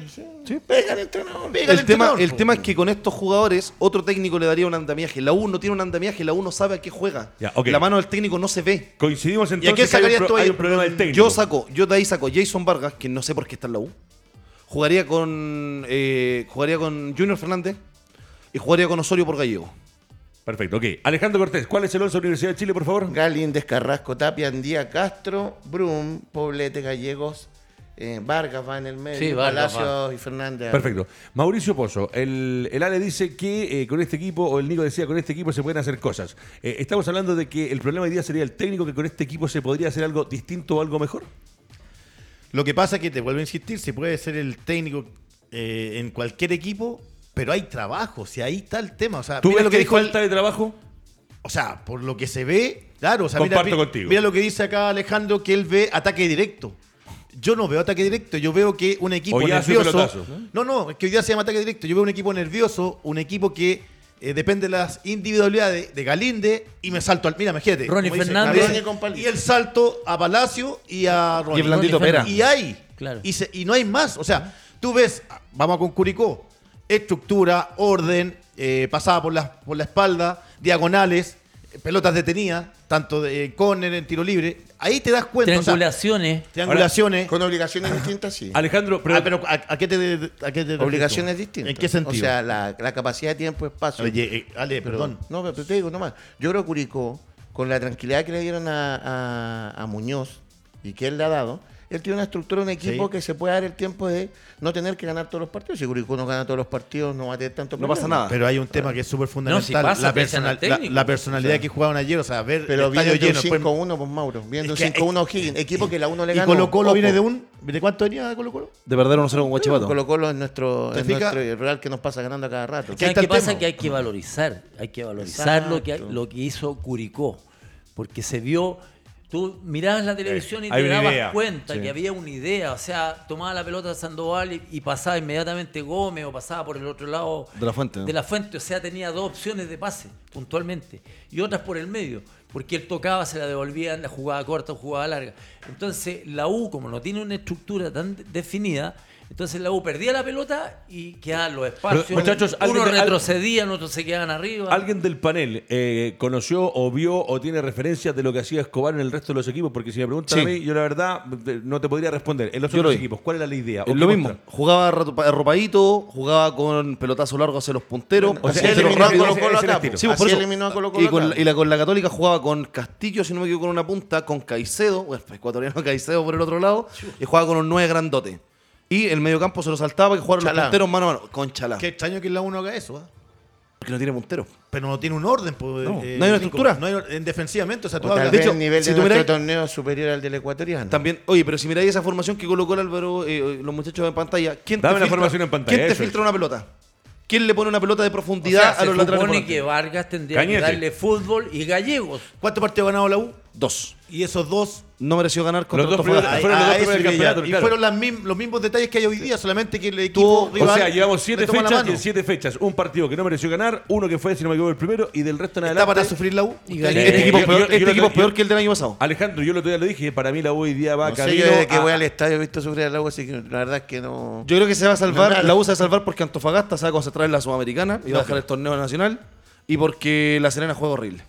Pega el entrenador. Pega el, tema, entrenador, el tema es que con estos jugadores, otro técnico le daría un andamiaje. La U no tiene un andamiaje, la U no sabe a qué juega. Ya. La mano del técnico no se ve. Coincidimos ¿Y a entonces qué que hay tú ahí? hay un problema del técnico. Yo saco, yo de ahí saco Jason Vargas, que no sé por qué está en la U. Jugaría con eh, jugaría con Junior Fernández y jugaría con Osorio por Gallego. Perfecto, ok. Alejandro Cortés, ¿cuál es el 11 de la Universidad de Chile, por favor? Galíndez, Carrasco, Tapia, Andía, Castro, Brum, Poblete, Gallegos, eh, Vargas va en el medio, Sí, Vargas Palacios y Fernández. Perfecto. Mauricio Pozo, el, el Ale dice que eh, con este equipo, o el Nico decía, con este equipo se pueden hacer cosas. Eh, estamos hablando de que el problema hoy día sería el técnico, que con este equipo se podría hacer algo distinto o algo mejor. Lo que pasa es que te vuelvo a insistir, se puede ser el técnico eh, en cualquier equipo, pero hay trabajo, si ahí está el tema. O sea, ¿Tú mira ves lo que dijo el- falta de trabajo? O sea, por lo que se ve, claro, o sea, Comparto mira, contigo. mira lo que dice acá Alejandro, que él ve ataque directo. Yo no veo ataque directo, yo veo que un equipo O nervioso. No, no, es que hoy día se llama ataque directo. Yo veo un equipo nervioso, un equipo que eh, depende de las individualidades de Galinde y me salto al. Mira, imagínate. Ronnie dice, Fernández. Y el salto a Palacio y a Ronnie. Y el Blandito Ronnie Pera. Y hay. Claro. Y, se- y no hay más. O sea, tú ves, vamos con Curicó, estructura, orden, eh, pasada por la, por la espalda, diagonales, eh, pelotas detenidas, tanto de eh, córner, en tiro libre. Ahí te das cuenta. o sea, Triangulaciones. triangulaciones. Con obligaciones distintas, sí. Alejandro, pero, Ah, pero ¿a, a qué te, a qué te Obligaciones tú? distintas. ¿En qué sentido? O sea, la, la capacidad de tiempo, espacio. Oye, eh, Ale, perdón. No, pero te digo nomás. Yo creo que Curicó, con la tranquilidad que le dieron a, a- a Muñoz y que él le ha dado, él tiene una estructura, un equipo Sí. que se puede dar el tiempo de no tener que ganar todos los partidos. Si Curicó no gana todos los partidos, no va a tener tanto No problema. pasa nada. Pero hay un tema que es súper fundamental. No, si pasa, la, personal- la- técnico. la personalidad que jugaban ayer, o sea, ver Pero el viene estadio de lleno. después- 5-1, pues Mauro. Viendo un Es que- 5-1 O'Higgins, equipo que la 1 le y ganó. Colo Colo viene de un. ¿De cuánto venía de Colo Colo? De perder 1-0 con Guachipato. Colo Colo es nuestro, ¿Te es nuestro Real que nos pasa ganando a cada rato. Que ahí ¿Sabes está qué pasa? tema. Que hay que valorizar, hay que valorizar lo que, lo que hizo Curicó, porque se vio Tú mirabas la televisión y te dabas idea. cuenta Sí. que había una idea. O sea, tomaba la pelota Sandoval y, y pasaba inmediatamente Gómez o pasaba por el otro lado De la Fuente, ¿no? De la fuente. O sea, tenía dos opciones de pase puntualmente y otras por el medio. Porque él tocaba, se la devolvían, la jugada corta o jugada larga. Entonces, la U, como no tiene una estructura tan de- definida, entonces la U perdía la pelota y quedaban los espacios. Pero, muchachos, al- retrocedían, otros se quedaban arriba. ¿Alguien del panel eh, conoció o vio o tiene referencias de lo que hacía Escobar en el resto de los equipos? Porque si me preguntan Sí. a mí, yo la verdad no te podría responder. En los Yo otros equipos, ¿cuál era la idea? ¿O Es qué lo mismo. muestra? Jugaba arropa- arropadito, jugaba con pelotazo largo hacia los punteros. O sea, ese eliminó a Colo Colo acá. Sí, pues, por Así eso. eliminó a Colo Colo y, con, la- y la, con la Católica jugaba con Castillo, si no me equivoco, con una punta, con Caicedo, bueno, ecuatoriano Caicedo por el otro lado, y jugaba con un nueve grandote. Y el mediocampo se lo saltaba que jugaron los punteros mano a mano, con Chalá. Qué extraño que la uno haga eso, ¿ah? Porque no tiene puntero. Pero no tiene un orden, pues. No, eh, no hay una estructura. No hay en defensivamente, o sea, tú O tal hablas. vez hecho, el nivel si de nuestro miráis- torneo es superior al del ecuatoriano. También, oye, pero si miráis esa formación que colocó el Álvaro, eh, los muchachos en pantalla, ¿quién Dame te la filtra, formación en pantalla, ¿quién te filtra es. una pelota? ¿Quién le pone una pelota de O profundidad sea, a se los laterales supone volantes? que Vargas tendría Cañete. que darle fútbol y Gallegos. ¿Cuántos partidos ha ganado la U? Dos. Y esos dos. No mereció ganar contra Los dos Antofagasta. primeros- fueron los dos a primeros campeonatos, Y claro. fueron las mim- los mismos detalles que hay hoy día, solamente que el equipo rival O sea, llevamos le siete la fechas y en siete fechas un partido que no mereció ganar, uno que fue, si no me equivoco, el primero y del resto en adelante. ¿Está para sufrir la U? Y Usted- Gallegos. Este equipo, es yo- peor, yo- este yo equipo peor que el del año pasado. Alejandro, yo lo otro día lo dije, para mí la U hoy día va No sé, camino yo desde que a- voy al estadio he visto sufrir al agua, así que la verdad es que no. Yo creo que se va a salvar, No, la U se va a salvar porque Antofagasta se va a concentrar en la Sudamericana y va a dejar el torneo nacional y porque la Serena juega horrible.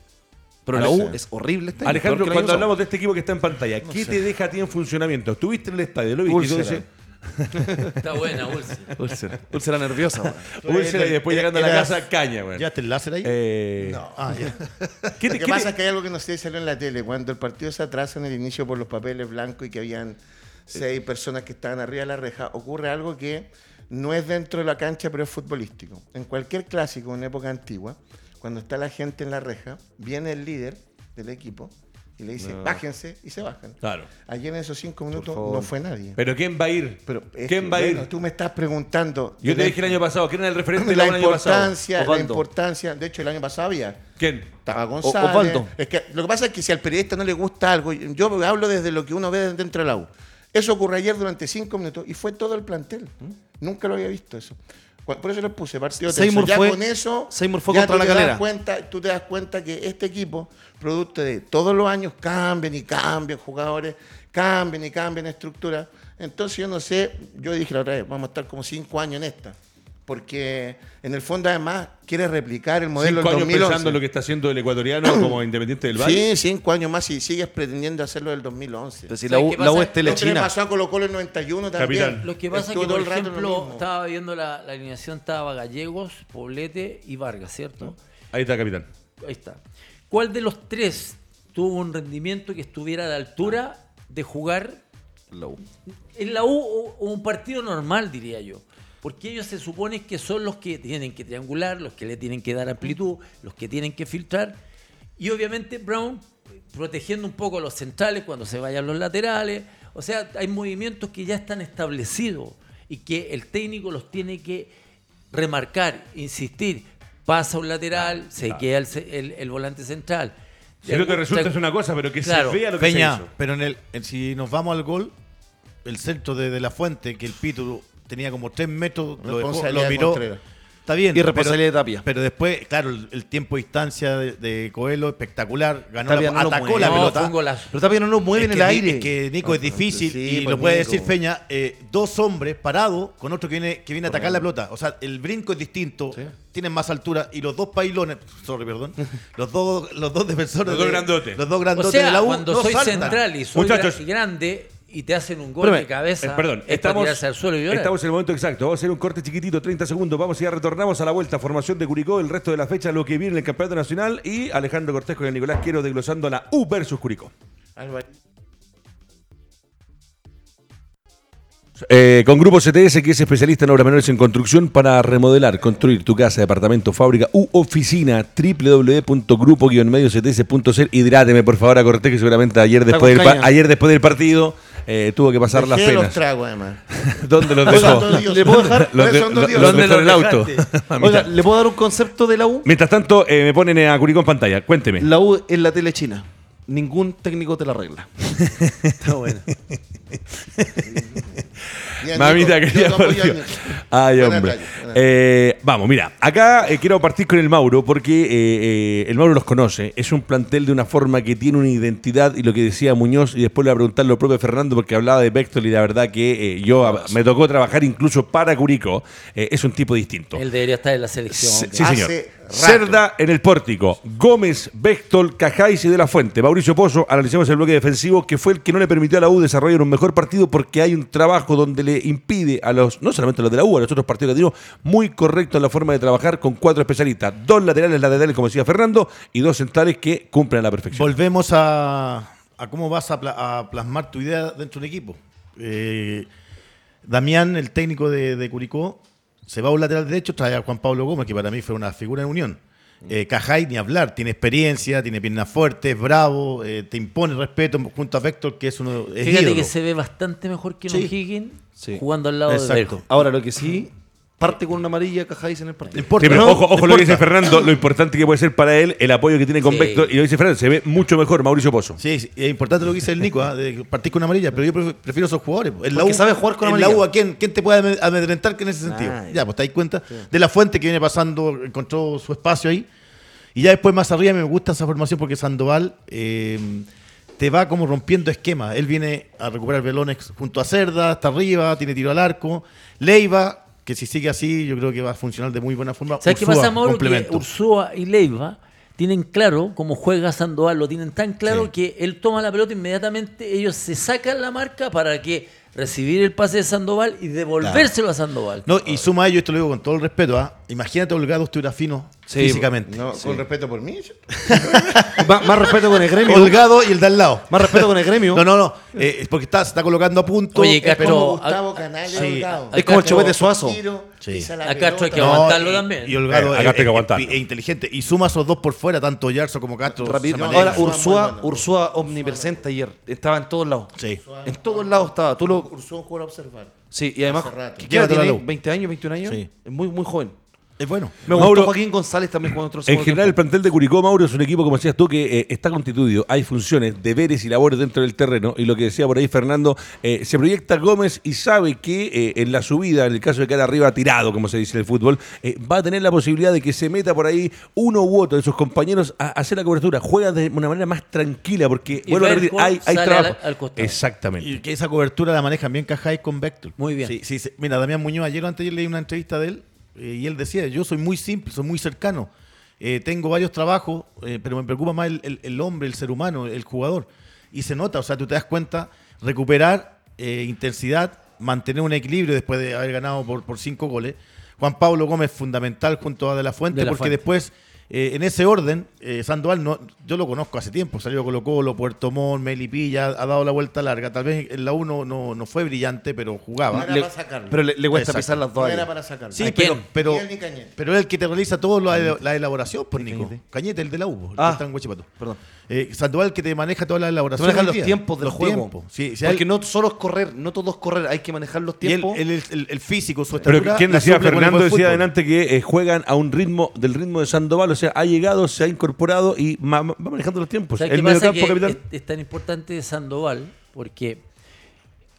Pero la U es horrible este año, Alejandro, cuando pasado. hablamos de este equipo que está en pantalla, ¿qué te deja a ti en funcionamiento? Estuviste en el estadio, lo viste y tú Úlcera. dices, Está buena, Ulsi. Úlcera, úlcera nerviosa. úlcera y después llegando a la casa, caña, güey. ¿Ya te el láser ahí? Eh, No. Ah, ya. ¿Qué Lo que qué pasa te- es que hay algo que no sé si salió en la tele. Cuando el partido se atrasa en el inicio por los papeles blancos y que habían seis personas que estaban arriba de la reja, ocurre algo que no es dentro de la cancha, pero es futbolístico. En cualquier clásico, en época antigua, cuando está la gente en la reja, viene el líder del equipo y le dice, bájense, y se bajan. Claro. Ayer en esos cinco minutos no fue nadie. ¿Pero quién va a ir? Pero es ¿Quién va a ir? tú me estás preguntando. Yo te la- dije el año pasado, ¿quién era el referente de la la U el año pasado? importancia, la importancia. De hecho, el año pasado había. ¿Quién? Estaba González. Osvaldo. Es que lo que pasa es que si al periodista no le gusta algo, yo hablo desde lo que uno ve dentro del U. Eso ocurrió ayer durante cinco minutos y fue todo el plantel. Nunca lo había visto eso. Por eso les puse partido tenso. Seymour Ya fue- con eso, Seymour fue ya contra tú la te das cuenta, tú te das cuenta que este equipo, producto de todos los años, cambian y cambian jugadores, cambian y cambian estructuras. Entonces yo no sé, yo dije la otra vez, vamos a estar como cinco años en esta. Porque en el fondo además quiere replicar el modelo Cinco del años 2011. pensando en lo que está haciendo el ecuatoriano como independiente del Valle. Sí, cinco años más y sigues pretendiendo hacerlo del 2011. Pero si ¿Sabes la U, la U es Lo que le telechina. pasó a Colo Colo en 91 también. Capitán. Lo que pasa es que, todo por ejemplo, estaba viendo la, la alineación, estaba Gallegos, Poblete y Vargas, ¿cierto? Ahí está, capitán. Ahí está. ¿Cuál de los tres tuvo un rendimiento que estuviera a la altura de jugar La U. en la U o, o un partido normal, diría yo? Porque ellos se supone que son los que tienen que triangular, los que le tienen que dar amplitud, los que tienen que filtrar. Y obviamente Brown protegiendo un poco a los centrales cuando se vayan los laterales. O sea, hay movimientos que ya están establecidos y que el técnico los tiene que remarcar, insistir. Pasa un lateral, se queda el, ce- el- el volante central. Si no te resulta es una cosa, pero que Claro, se vea lo que Peña, se hizo. pero en el, en- si nos vamos al gol, el centro de, de la fuente, que el Pito tenía como tres metros, lo, dejó- lo de miró. Está bien. Y responsabilidad de Tapia. Pero después, claro, el, el tiempo de distancia de, de Coelho, espectacular. Ganó Tapia la, no lo atacó la No, pelota. golazo. Pero también no nos mueve Es en el aire. es que Nico es difícil sí, y pues, lo puede Nico. decir Peña. eh, dos hombres parados con otro que viene, que viene a atacar la pelota. O sea, el brinco es distinto, tienen más altura y los dos pailones, sorry, perdón, los dos, los dos defensores. Los dos de- grandotes. Los dos O grandotes sea, de la U. cuando no soy saltan. central y soy Muchachos. grande y te hacen un gol Espérame, de cabeza, Eh, perdón, es para estamos, tirarse al suelo y llorar. estamos en el momento exacto. Vamos a hacer un corte chiquitito, 30 segundos. Vamos y ya retornamos a la vuelta. Formación de Curicó, el resto de la fecha, lo que viene en el Campeonato Nacional. Y Alejandro Cortés con el Nicolás Quiero desglosando la U versus Curicó. Eh, con Grupo CTS, que es especialista en obras menores en construcción para remodelar, construir tu casa, departamento, fábrica u oficina. www.grupo-mediocts.cl. Hidráteme, por favor, a Cortés, que seguramente ayer después, con del, pa- caña. ayer después del partido eh, tuvo que pasar las Dejé los penas. tragos, además. ¿Dónde los dejó? ¿Le puedo dejar? Los de- Son dos los- dioses. los ¿Dónde dejó en el los auto. A Oiga, mitad. ¿le puedo dar un concepto de la U? Mientras tanto, eh, me ponen a Curicó en pantalla. Cuénteme. La U es la tele china. ningún técnico te la arregla. Está bueno. Mamita quería Ay, hombre. Eh, vamos, mira, acá eh, quiero partir con el Mauro porque eh, el Mauro los conoce. Es un plantel de una forma que tiene una identidad y lo que decía Muñoz, y después le voy a preguntar lo propio Fernando porque hablaba de Vector y la verdad que yo me tocó trabajar incluso para Curico. es un tipo distinto. Él debería estar en la selección. Sí, señor. Cerda en el pórtico. Gómez, Bechtel, Cajáis y De La Fuente. Mauricio Pozo, analizamos el bloque defensivo que fue el que no le permitió a la U desarrollar un mejor partido porque hay un trabajo donde le impide a los, no solamente a los de la U, a los otros partidos que muy correcto en la forma de trabajar con cuatro especialistas. Dos laterales laterales, como decía Fernando, y dos centrales que cumplen a la perfección. Volvemos a, cómo vas a, plasmar tu idea dentro de un equipo. Eh, Damián, el técnico de Curicó, se va a un lateral derecho, trae a Juan Pablo Gómez, que para mí fue una figura de unión. Eh, Cajay, ni hablar, tiene experiencia, tiene piernas fuertes, bravo, eh, te impone respeto junto a Vector, que es uno. Es Fíjate que se ve bastante mejor que sí. Higgins jugando al lado de Vector. Ahora, lo que sí, parte con una amarilla Cajáis en el partido. ojo, ojo lo que dice Fernando, lo importante que puede ser para él el apoyo que tiene con Vector. Y lo dice Fernando, se ve mucho mejor Mauricio Pozo. Sí, sí es importante lo que dice el Nico, ¿ah? de partir con una amarilla, pero yo prefiero esos jugadores. El Porque sabe jugar con amarilla. la U, quién, quién te puede amedrentar que en ese sentido? ya, pues te das cuenta de la fuente que viene pasando, encontró su espacio ahí. Y ya después más arriba me gusta esa formación porque Sandoval eh, te va como rompiendo esquemas. Él viene a recuperar velones junto a Cerda, hasta arriba, tiene tiro al arco. Leiva que si sigue así, yo creo que va a funcionar de muy buena forma. ¿Sabes qué pasa, Mauro? Que Ursúa y Leiva tienen claro cómo juega Sandoval, lo tienen tan claro que él toma la pelota inmediatamente, ellos se sacan la marca para que recibir el pase de Sandoval y devolvérselo a Sandoval. No, y suma a ello, esto lo digo con todo el respeto, ¿ah? imagínate Holgado estuviera fino físicamente. Con respeto por mí. más, respeto con el gremio. Holgado y el de al lado. Más respeto con el gremio. No, no, no. Eh, es porque está, se está colocando a punto. Oye, Castro, es como Gustavo Canalla Holgado. Es como el chupete Suazo. Sí. A Castro hay que aguantarlo también. Y Holgado eh, es, inteligente. Y suma esos dos por fuera, tanto Yarzo como Castro. Ahora, Ursúa, Ursúa omnipresente ayer. Estaba en todos lados. Sí. En todos lados estaba. Tú lo... Ursúa jugó a observar. Sí, y además, ¿qué tiene? ¿20 años, 21 años? Sí. Es muy, muy joven. Es bueno. Me gustó Joaquín González también jugando otro En general, el plantel de Curicó, Mauro, es un equipo, como decías tú, que eh, está constituido. Hay funciones, deberes y labores dentro del terreno. Y lo que decía por ahí Fernando, eh, se proyecta Gómez y sabe que eh, en la subida, en el caso de quedar arriba tirado, como se dice en el fútbol, va a tener la posibilidad de que se meta por ahí uno u otro de sus compañeros a, hacer la cobertura. Juega de una manera más tranquila, porque, vuelvo a repetir, hay, hay trabajo. Exactamente. Y que esa cobertura la manejan bien Cajay con Vector. Muy bien. Sí, sí, Mira, Damián Muñoz, ayer o antes leí una entrevista de él eh, y él decía, yo soy muy simple, soy muy cercano. Eh, tengo varios trabajos, eh, pero me preocupa más el, hombre, el ser humano, el jugador. Y se nota, o sea, tú te das cuenta, recuperar intensidad, mantener un equilibrio después de haber ganado por, por cinco goles. Juan Pablo Gómez fundamental junto a De La Fuente, porque después eh, en ese orden, eh, Sandoval, no, yo lo conozco hace tiempo, salió Colo Colo, Puerto Montt, Melipilla, ha dado la vuelta larga. Tal vez en la 1 no, no, fue brillante, pero jugaba. No era para sacarlo. Pero le, cuesta pisar las dos. No era para sacarlo. Sí, pero, pero, pero, es el que te realiza todo la, la elaboración, por pues, Nico. Cañete? el de la U, ah, está en Huachipato. Perdón. Eh, Sandoval que te maneja toda la elaboración. Maneja los tiempos del juego. Sí, Porque no solo es correr, no todo es correr, hay que manejar los tiempos. el, el, físico, su estatura. Pero ¿quién decía? Fernando decía adelante que juegan a un ritmo del ritmo de Sandoval, o sea, ha llegado, se ha incorporado y va manejando los tiempos. El Es, es tan importante Sandoval porque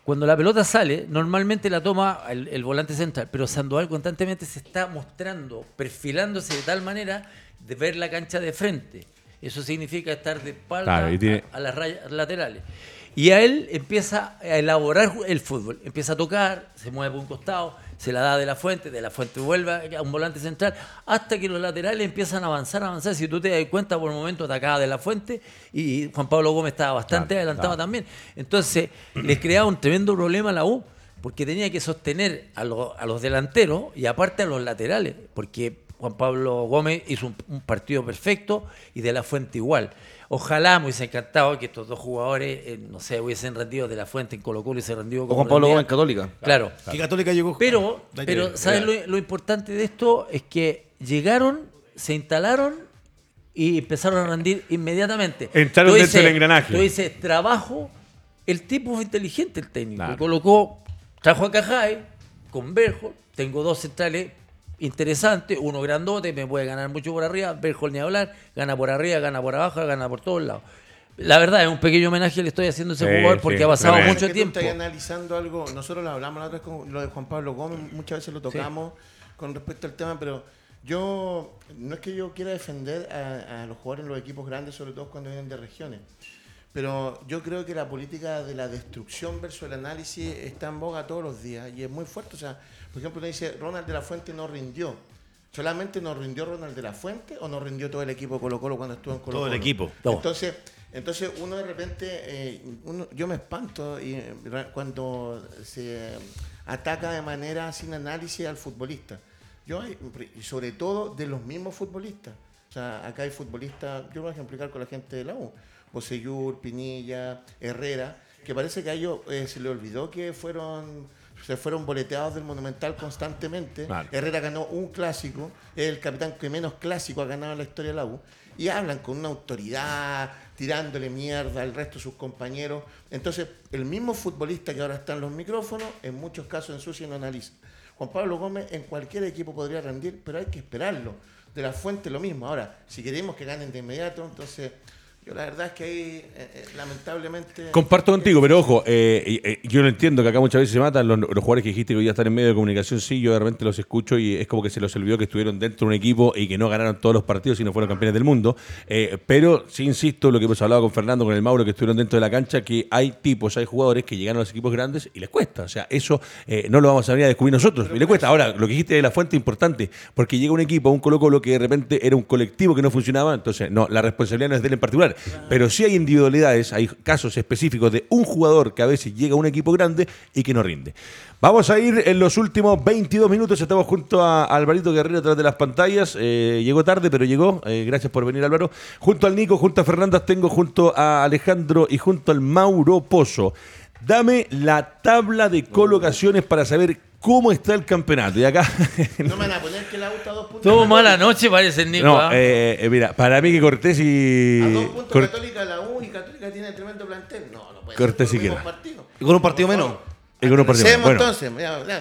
cuando la pelota sale, normalmente la toma el, volante central, pero Sandoval constantemente se está mostrando, perfilándose de tal manera de ver la cancha de frente. Eso significa estar de espalda a, las rayas laterales. Y a él empieza a elaborar el fútbol, empieza a tocar, se mueve por un costado, se la da de la fuente, de la fuente vuelve a un volante central, hasta que los laterales empiezan a avanzar, a avanzar. Si tú te das cuenta, por el momento atacaba de la fuente y Juan Pablo Gómez estaba bastante adelantado también. Entonces, les creaba un tremendo problema a la U, porque tenía que sostener a, a los delanteros y aparte a los laterales, porque Juan Pablo Gómez hizo un, partido perfecto y de la fuente igual. Ojalá me hubiese encantado que estos dos jugadores, eh, no sé, hubiesen rendido de la fuente en Colo Colo y se rendido con Juan Pablo Gómez en Católica. Claro. Que Católica llegó. Pero, pero ¿sabes lo, importante de esto? Es que llegaron, se instalaron y empezaron a rendir inmediatamente. Entraron dentro del engranaje. Tú dices, trabajo, el tipo fue inteligente, el técnico. Colocó, trajo a Cajay con Berjo, tengo dos centrales interesante, uno grandote, me puede ganar mucho por arriba, Berjol ni hablar, gana por arriba, gana por abajo, gana por todos lados. la verdad, es un pequeño homenaje le estoy haciendo a ese jugador porque ha pasado mucho tiempo. Estoy analizando algo, nosotros lo hablamos la otra vez con lo de Juan Pablo Gómez, muchas veces lo tocamos con respecto al tema, pero yo, no es que yo quiera defender a, a, los jugadores en los equipos grandes, sobre todo cuando vienen de regiones, pero yo creo que la política de la destrucción versus el análisis está en boga todos los días y es muy fuerte. O sea, por ejemplo, uno dice, Ronald de la Fuente no rindió. ¿Solamente nos rindió Ronald de la Fuente o nos rindió todo el equipo Colo Colo cuando estuvo en Colo Colo? Todo el equipo. Entonces, entonces uno de repente, eh, uno, yo me espanto y, eh, cuando se ataca de manera sin análisis al futbolista. Yo, y sobre todo de los mismos futbolistas. O sea, acá hay futbolistas, yo voy a explicar con la gente de la U, Boseyur, Pinilla, Herrera, que parece que a ellos eh, se le olvidó que fueron se fueron boleteados del Monumental constantemente. Herrera ganó un clásico, es el capitán que menos clásico ha ganado en la historia de la U. Y hablan con una autoridad, tirándole mierda al resto de sus compañeros. Entonces, el mismo futbolista que ahora está en los micrófonos, en muchos casos ensucia y no analiza. Juan Pablo Gómez en cualquier equipo podría rendir, pero hay que esperarlo. De la fuente lo mismo. Ahora, si queremos que ganen de inmediato, entonces la verdad es que ahí, eh, eh, lamentablemente. Comparto contigo, pero ojo, eh, yo no entiendo que acá muchas veces se matan los, jugadores que dijiste que hoy ya están en medio de comunicación. Sí, yo de repente los escucho y es como que se los olvidó que estuvieron dentro de un equipo y que no ganaron todos los partidos y no fueron campeones del mundo. pero sí insisto, lo que hemos hablado con Fernando, con el Mauro, que estuvieron dentro de la cancha, que hay tipos, hay jugadores que llegan a los equipos grandes y les cuesta. O sea, eso no lo vamos a venir a descubrir nosotros y les cuesta. Ahora, lo que dijiste de la fuente es importante, porque llega un equipo, un Colo Colo que de repente era un colectivo que no funcionaba, entonces no, la responsabilidad no es de él en particular. Pero sí hay individualidades, hay casos específicos de un jugador que a veces llega a un equipo grande y que no rinde. Vamos a ir en los últimos 22 minutos. Estamos junto a Alvarito Guerrero detrás de las pantallas. Eh, llegó tarde, pero llegó. Eh, gracias por venir, Álvaro. Junto al Nico, junto a Fernanda tengo junto a Alejandro y junto al Mauro Pozo. Dame la tabla de colocaciones para saber cómo está el campeonato. Y acá. no me van a poner que la gusta dos puntos. Tuvo mala noche, parece el Nico. No, ¿ah? eh, eh, mira, para mí que Cortés y. A dos puntos Católica la U y Católica tiene tremendo plantel. No, no puede Cortés ser. siquiera. Y con un partido menos. Entonces,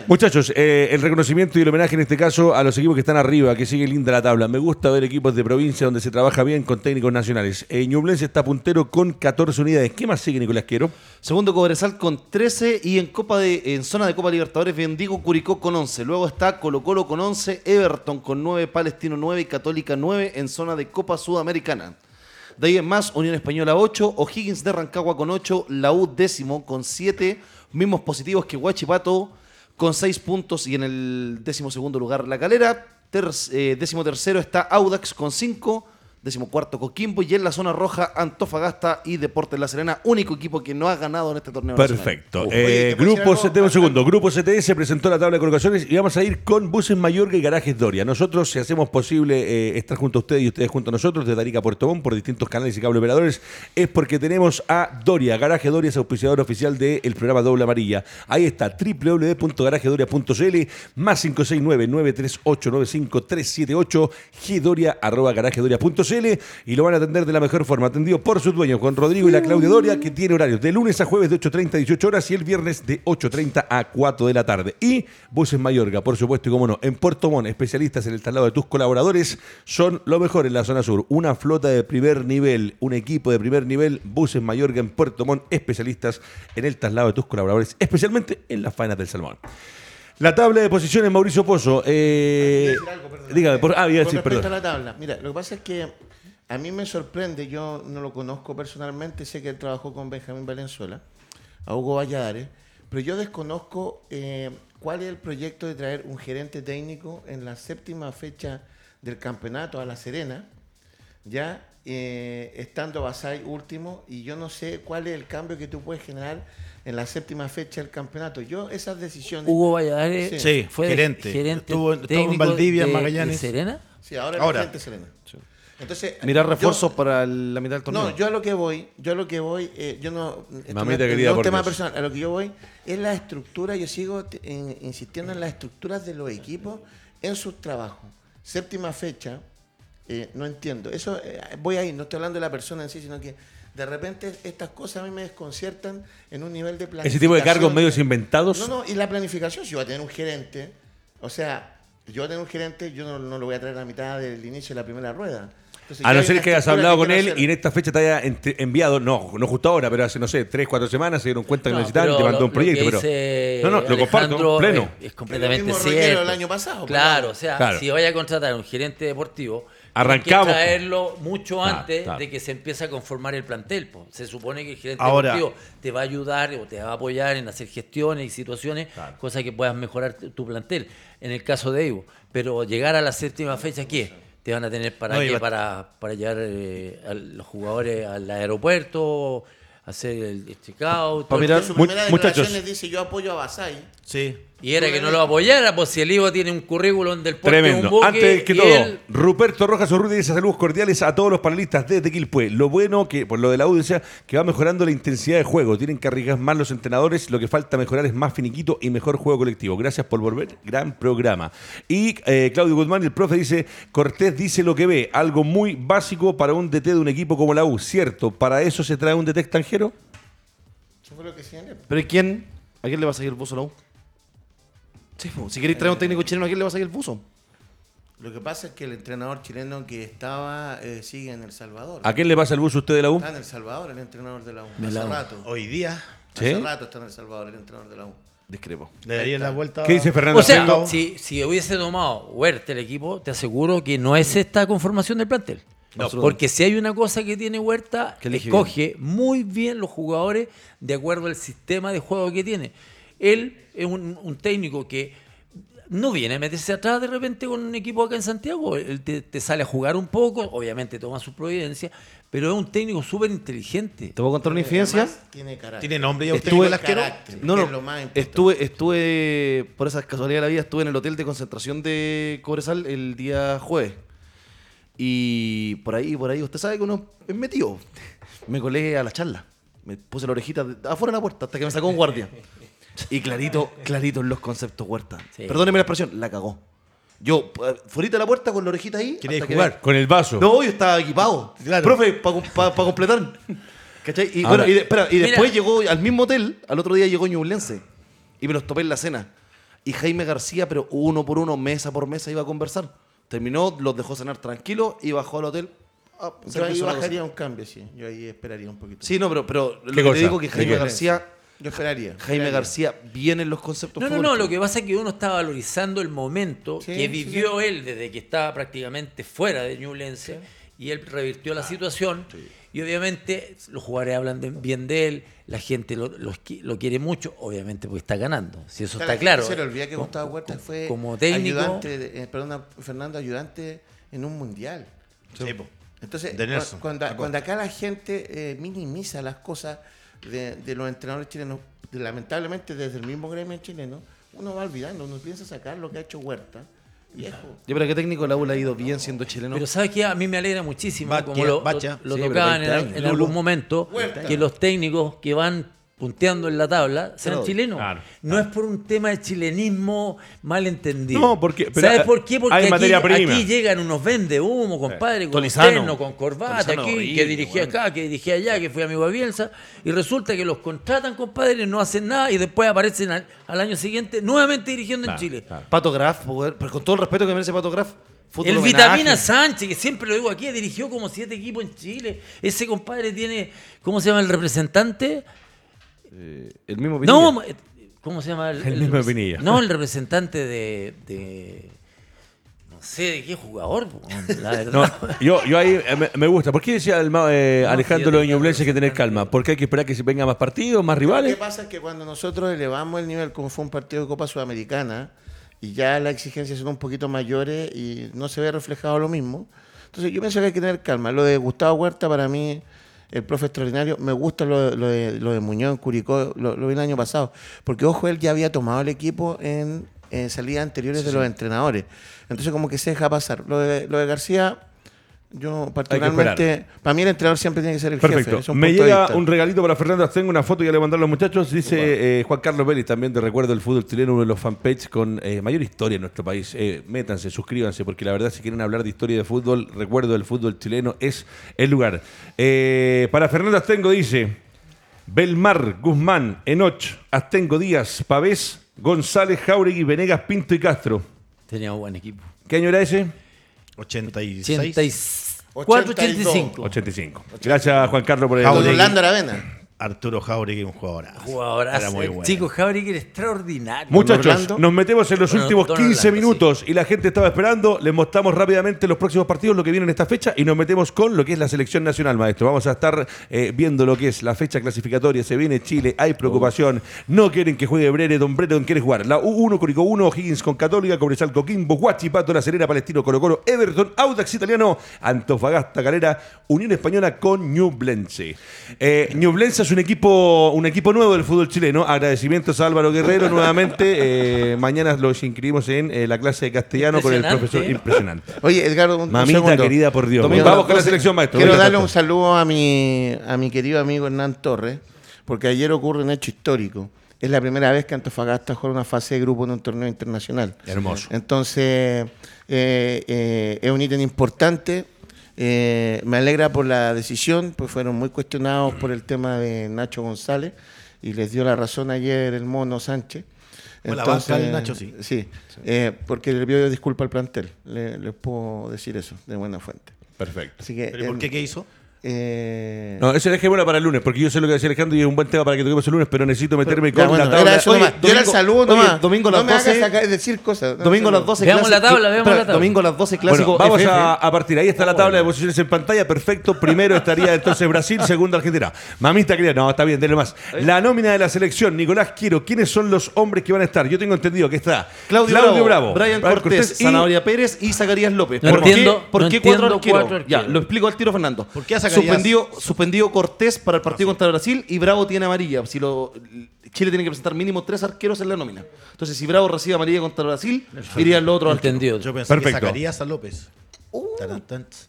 muchachos, eh, el reconocimiento y el homenaje en este caso a los equipos que están arriba, que sigue linda la tabla. Me gusta ver equipos de provincia donde se trabaja bien con técnicos nacionales. Eh, Ñublense está puntero con 14 unidades. ¿Qué más sigue, Nicolás Quiero? Segundo Cobresal con 13 y en Copa de en zona de Copa Libertadores Diego Curicó con 11. Luego está Colo Colo con 11, Everton con 9, Palestino 9 y Católica 9 en zona de Copa Sudamericana. De ahí en más, Unión Española 8, O'Higgins de Rancagua con 8, la U décimo con 7, mismos positivos que Huachipato con 6 puntos y en el décimo segundo lugar La Calera. Eh, décimo tercero está Audax con 5, decimocuarto Coquimbo y en la zona roja Antofagasta y Deportes La Serena, único equipo que no ha ganado en este torneo. Perfecto. Eh, grupo CT, un segundo. Grupo CTS presentó la tabla de colocaciones y vamos a ir con Buses Mayorga y Garajes Doria. Nosotros, si hacemos posible eh, estar junto a ustedes y ustedes junto a nosotros, de Darica a Puerto Montt, por distintos canales y cable operadores, es porque tenemos a Doria. Garaje Doria es auspiciador oficial del programa Doble Amarilla. Ahí está, www.garajedoria.cl, más 569 938 95378 gdoria arroba garajedoria.cl y lo van a atender de la mejor forma. Atendido por su dueño, Juan Rodrigo y la Claudia Doria, que tiene horarios de lunes a jueves de 8.30 a 18 horas y el viernes de 8.30 a 4 de la tarde. Y Buses Mayorga, por supuesto, y como no, en Puerto Montt, especialistas en el traslado de tus colaboradores, son lo mejor en la zona sur. Una flota de primer nivel, un equipo de primer nivel, Buses Mayorga en Puerto Montt, especialistas en el traslado de tus colaboradores, especialmente en las faenas del salmón. La tabla de posiciones, Mauricio Pozo. Eh, dígame, por, ah, iba a decir, perdón. la tabla. Mira, lo que pasa es que a mí me sorprende, yo no lo conozco personalmente, sé que él trabajó con Benjamín Valenzuela, a Hugo Valladares, pero yo desconozco eh, cuál es el proyecto de traer un gerente técnico en la séptima fecha del campeonato a La Serena, ya eh, estando Basay último, y yo no sé cuál es el cambio que tú puedes generar en la séptima fecha del campeonato. Yo esas decisiones... Hugo Valladares sí, fue gerente, gerente estuvo, en Valdivia, en Magallanes. Serena? Sí, ahora, es gerente Serena. Entonces, Mirar refuerzos para la mitad del torneo. No, yo a lo que voy, yo a lo que voy, eh, yo no. Mamita me, querida, no tema personal, a lo que yo voy es la estructura, yo sigo insistiendo en las estructuras de los equipos en sus trabajos. Séptima fecha, eh, no entiendo. Eso eh, voy ahí, no estoy hablando de la persona en sí, sino que de repente estas cosas a mí me desconciertan en un nivel de planificación. Ese tipo de cargos medios inventados. No, no, y la planificación, si voy a tener un gerente, o sea, yo voy a tener un gerente, yo no, no lo voy a traer a la mitad del inicio de la primera rueda a no ser que hayas hablado con él y en esta fecha te haya enviado, no, no justo ahora, pero hace, no sé, tres, cuatro semanas se dieron cuenta que necesitaban y te mandó un proyecto. Pero, no, no, lo comparto, pleno. Es, completamente cierto. el año pasado. Claro, o sea, si vaya a contratar a un gerente deportivo, Arrancamos. Hay que traerlo mucho antes de que se empiece a conformar el plantel. Se supone que el gerente deportivo te va a ayudar o te va a apoyar en hacer gestiones y situaciones, cosas que puedas mejorar tu plantel. En el caso de Evo. Pero llegar a la séptima fecha, ¿qué? Te van a tener para, para, para llevar eh, a los jugadores al aeropuerto, hacer el checkout. Para mirar, muchachos. dice yo apoyo a Basay. Sí. Y era que no lo apoyara, pues si el Ivo tiene un currículum del puerto Tremendo. un Antes que todo, Ruperto Rojas Urruti dice saludos cordiales a todos los panelistas de Tequilpue. Lo bueno que, por lo de la audiencia, que va mejorando la intensidad de juego. Tienen que arriesgar más los entrenadores. Lo que falta mejorar es más finiquito y mejor juego colectivo. Gracias por volver. Gran programa. Y eh, Claudio Guzmán, el profe, dice: Cortés dice lo que ve. Algo muy básico para un DT de un equipo como la U. ¿Cierto? ¿Para eso se trae un DT extranjero? ¿Pero quién? ¿A quién le va a seguir el buzo a la U? Si queréis traer un técnico chileno, ¿a quién le va a seguir el buzo? Lo que pasa es que el entrenador chileno que estaba eh, sigue en El Salvador. ¿A quién le pasa el buzo usted de la U? Está en El Salvador, el entrenador de la U. Hace rato. Hoy día. Hace rato está en El Salvador, el entrenador de la U. Discrepo. Le daría la vuelta. ¿Qué dice Fernando? O sea, si, si hubiese tomado Huerta el equipo, te aseguro que no es esta conformación del plantel. No, porque si hay una cosa que tiene Huerta, que escoge muy bien los jugadores de acuerdo al sistema de juego que tiene. Él es un técnico que no viene a meterse atrás de repente con un equipo acá en Santiago. Él te, sale a jugar un poco, obviamente toma su providencia, pero es un técnico súper inteligente. ¿Te voy a contar una infidencia? Tiene carácter. ¿Tiene nombre y estuve, No, no, estuve, estuve, por esas casualidades de la vida, estuve en el hotel de concentración de Cobresal el día jueves. Y por ahí, por ahí, usted sabe que uno es metido. Me colé a la charla. Me puse la orejita afuera de la puerta hasta que me sacó un guardia. Y clarito, clarito en los conceptos Huerta. Perdóneme la expresión, la cagó. Yo, eh, fuera de la puerta con la orejita ahí. Quería jugar. Con el vaso. No, yo estaba equipado. Profe, para completar. ¿Cachai? Y, bueno, y, espera, y después llegó al mismo hotel, al otro día llegó Ñublense. Y me los topé en la cena. Y Jaime García, pero uno por uno, mesa por mesa, iba a conversar. Terminó, los dejó cenar tranquilo y bajó al hotel. Ah, yo ahí bajaría un cambio, sí. Yo ahí esperaría un poquito. Sí, no, pero, pero lo que te digo que Jaime García yo esperaría. Jaime García, viene en los conceptos. No, no, no, lo que pasa es que uno está valorizando el momento que vivió él desde que estaba prácticamente fuera de Ñublense y él revirtió la ah, situación. Y obviamente los jugadores hablan bien de él, la gente lo, quiere mucho, obviamente porque está ganando. Si eso está, claro. Se le olvida que Gustavo Huerta fue como técnico, ayudante, eh, perdón, Fernando, ayudante en un mundial. Sí, Entonces, cuando, cuando, acá la gente eh, minimiza las cosas de, los entrenadores chilenos, lamentablemente desde el mismo gremio chileno, uno va olvidando, uno piensa sacar lo que ha hecho Huerta. Viejo. Yo, pero ¿qué técnico la U le ha ido bien siendo chileno? Pero ¿sabes qué? A mí me alegra muchísimo, como lo, tocaban en, algún momento, que los técnicos que van punteando en la tabla sean chilenos. no es por un tema de chilenismo mal entendido. No, porque. ¿Sabes por qué? Porque aquí, aquí, llegan unos vende humo, compadre, con terno, con corbata, aquí, que dirigía acá, que dirigía allá, que fue amigo de Bielsa, y resulta que los contratan, compadre, no hacen nada y después aparecen al, año siguiente nuevamente dirigiendo en Chile. Pato Graf, pero con todo el respeto que merece Pato Graf. El Vitamina Sánchez, que siempre lo digo aquí, dirigió como siete equipos en Chile. Ese compadre tiene, ¿cómo se llama el representante? Eh, el mismo Pinilla. No, eh, ¿cómo se llama? El, mismo Pinilla. No, el representante de, no sé de qué jugador. yo, yo ahí eh, me, gusta. ¿Por qué decía el, Alejandro no, Loño que tener calma? ¿Porque hay que esperar que se venga más partidos, más rivales? Lo que pasa es que cuando nosotros elevamos el nivel, como fue un partido de Copa Sudamericana, y ya las exigencias son un poquito mayores y no se ve reflejado lo mismo. Entonces yo pienso que hay que tener calma. Lo de Gustavo Huerta para mí el profe extraordinario. Me gusta lo, de, lo de Muñoz en Curicó, lo, vi el año pasado. Porque, ojo, él ya había tomado el equipo en, salidas anteriores de los entrenadores. Entonces, como que se deja pasar. Lo de, lo de García, yo particularmente, para mí el entrenador siempre tiene que ser el Perfecto. jefe. Me llega un regalito para Fernando Tengo una foto ya le mandar a los muchachos. Dice eh, Juan Carlos Vélez, también de recuerdo del fútbol chileno, uno de los fanpages con eh, mayor historia en nuestro país. Eh, métanse, suscríbanse, porque la verdad, si quieren hablar de historia de fútbol, recuerdo del fútbol chileno es el lugar. para Fernando Astengo dice: Belmar, Guzmán, Enoch, Astengo Díaz, Pavés, González, Jauregui, Venegas, Pinto y Castro. Tenía un buen equipo. ¿Qué año era ese? 86. 485. 85. Gracias, Juan Carlos, por el. Jauregui. Orlando Aravena. Arturo Jauregui, un jugador. Jugadorazo. Era muy bueno. chico Jauregui era extraordinario. Muchachos, Orlando. nos metemos en los Bueno, últimos Don 15 Orlando, minutos y la gente estaba esperando. Les mostramos rápidamente los próximos partidos, lo que viene en esta fecha y nos metemos con lo que es la selección nacional, maestro. Vamos a estar eh, viendo lo que es la fecha clasificatoria. Se viene Chile, hay preocupación. No quieren que juegue Brere, Don Brereton quiere jugar. La U1, Curicó 1, Higgins con Católica, Cobresal Coquimbo, Guachipato, La Serena, Palestino, Colo Colo, Everton, Audax Italiano, Antofagasta, Calera, Unión Española con Ñublense. Eh, Ñublense es un equipo, un equipo nuevo del fútbol chileno. Agradecimientos a Álvaro Guerrero nuevamente. Eh, mañana los inscribimos en eh, la clase de castellano con el profesor. Impresionante. Oye, Edgardo, un, un Mamita segundo. querida, por Dios. Domingo, Vamos con la selección, maestro. Quiero darle un saludo a mi, a mi querido amigo Hernán Torres, porque ayer ocurre un hecho histórico. Es la primera vez que Antofagasta juega una fase de grupo en un torneo internacional. Hermoso. Entonces, eh, eh, es un ítem importante. Eh, me alegra por la decisión, pues fueron muy cuestionados por el tema de Nacho González y les dio la razón ayer el mono Sánchez. Por la banca del Nacho, sí. Sí, eh, porque le pidió disculpa al plantel. Le- les puedo decir eso de buena fuente. Perfecto. Así que, ¿Pero ¿y por qué qué hizo? Eh, No, ese dejémoslo para el lunes, porque yo sé lo que decía Alejandro y es un buen tema para que toquemos el lunes, pero necesito meterme ya, con bueno, la tabla. era eso Oye, nomás. Yo era el saludo oye, nomás. domingo no las me hagas 12, sacar- decir cosas. No, Domingo no, las 12 Veamos la tabla, veamos la tabla. Domingo a las 12 clásico. Bueno, vamos FF. a, a partir. Ahí está la tabla de posiciones en pantalla. Perfecto. Primero estaría entonces Brasil, segundo Argentina. Mamita querida, no, está bien, denle más. La nómina de la selección, Nicolás Quiero. ¿Quiénes son los hombres que van a estar? Yo tengo entendido que está Claudio, Bravo, Brian Brian Cortés, y- Zanahoria Pérez y Zacarías López. No ¿Por entiendo- qué, por qué cuatro arqueros? cuatro Ya, lo explico al tiro, Fernando. ¿Por qué a Zacarías? Suspendido, suspendido Cortés para el partido contra Brasil y Bravo tiene amarilla. Si lo, Chile tiene que presentar mínimo tres arqueros en la nómina. Entonces, si Bravo recibe amarilla contra Brasil, irían los otros arqueros. Entendido. Yo pensé Perfecto. que sacarías a López.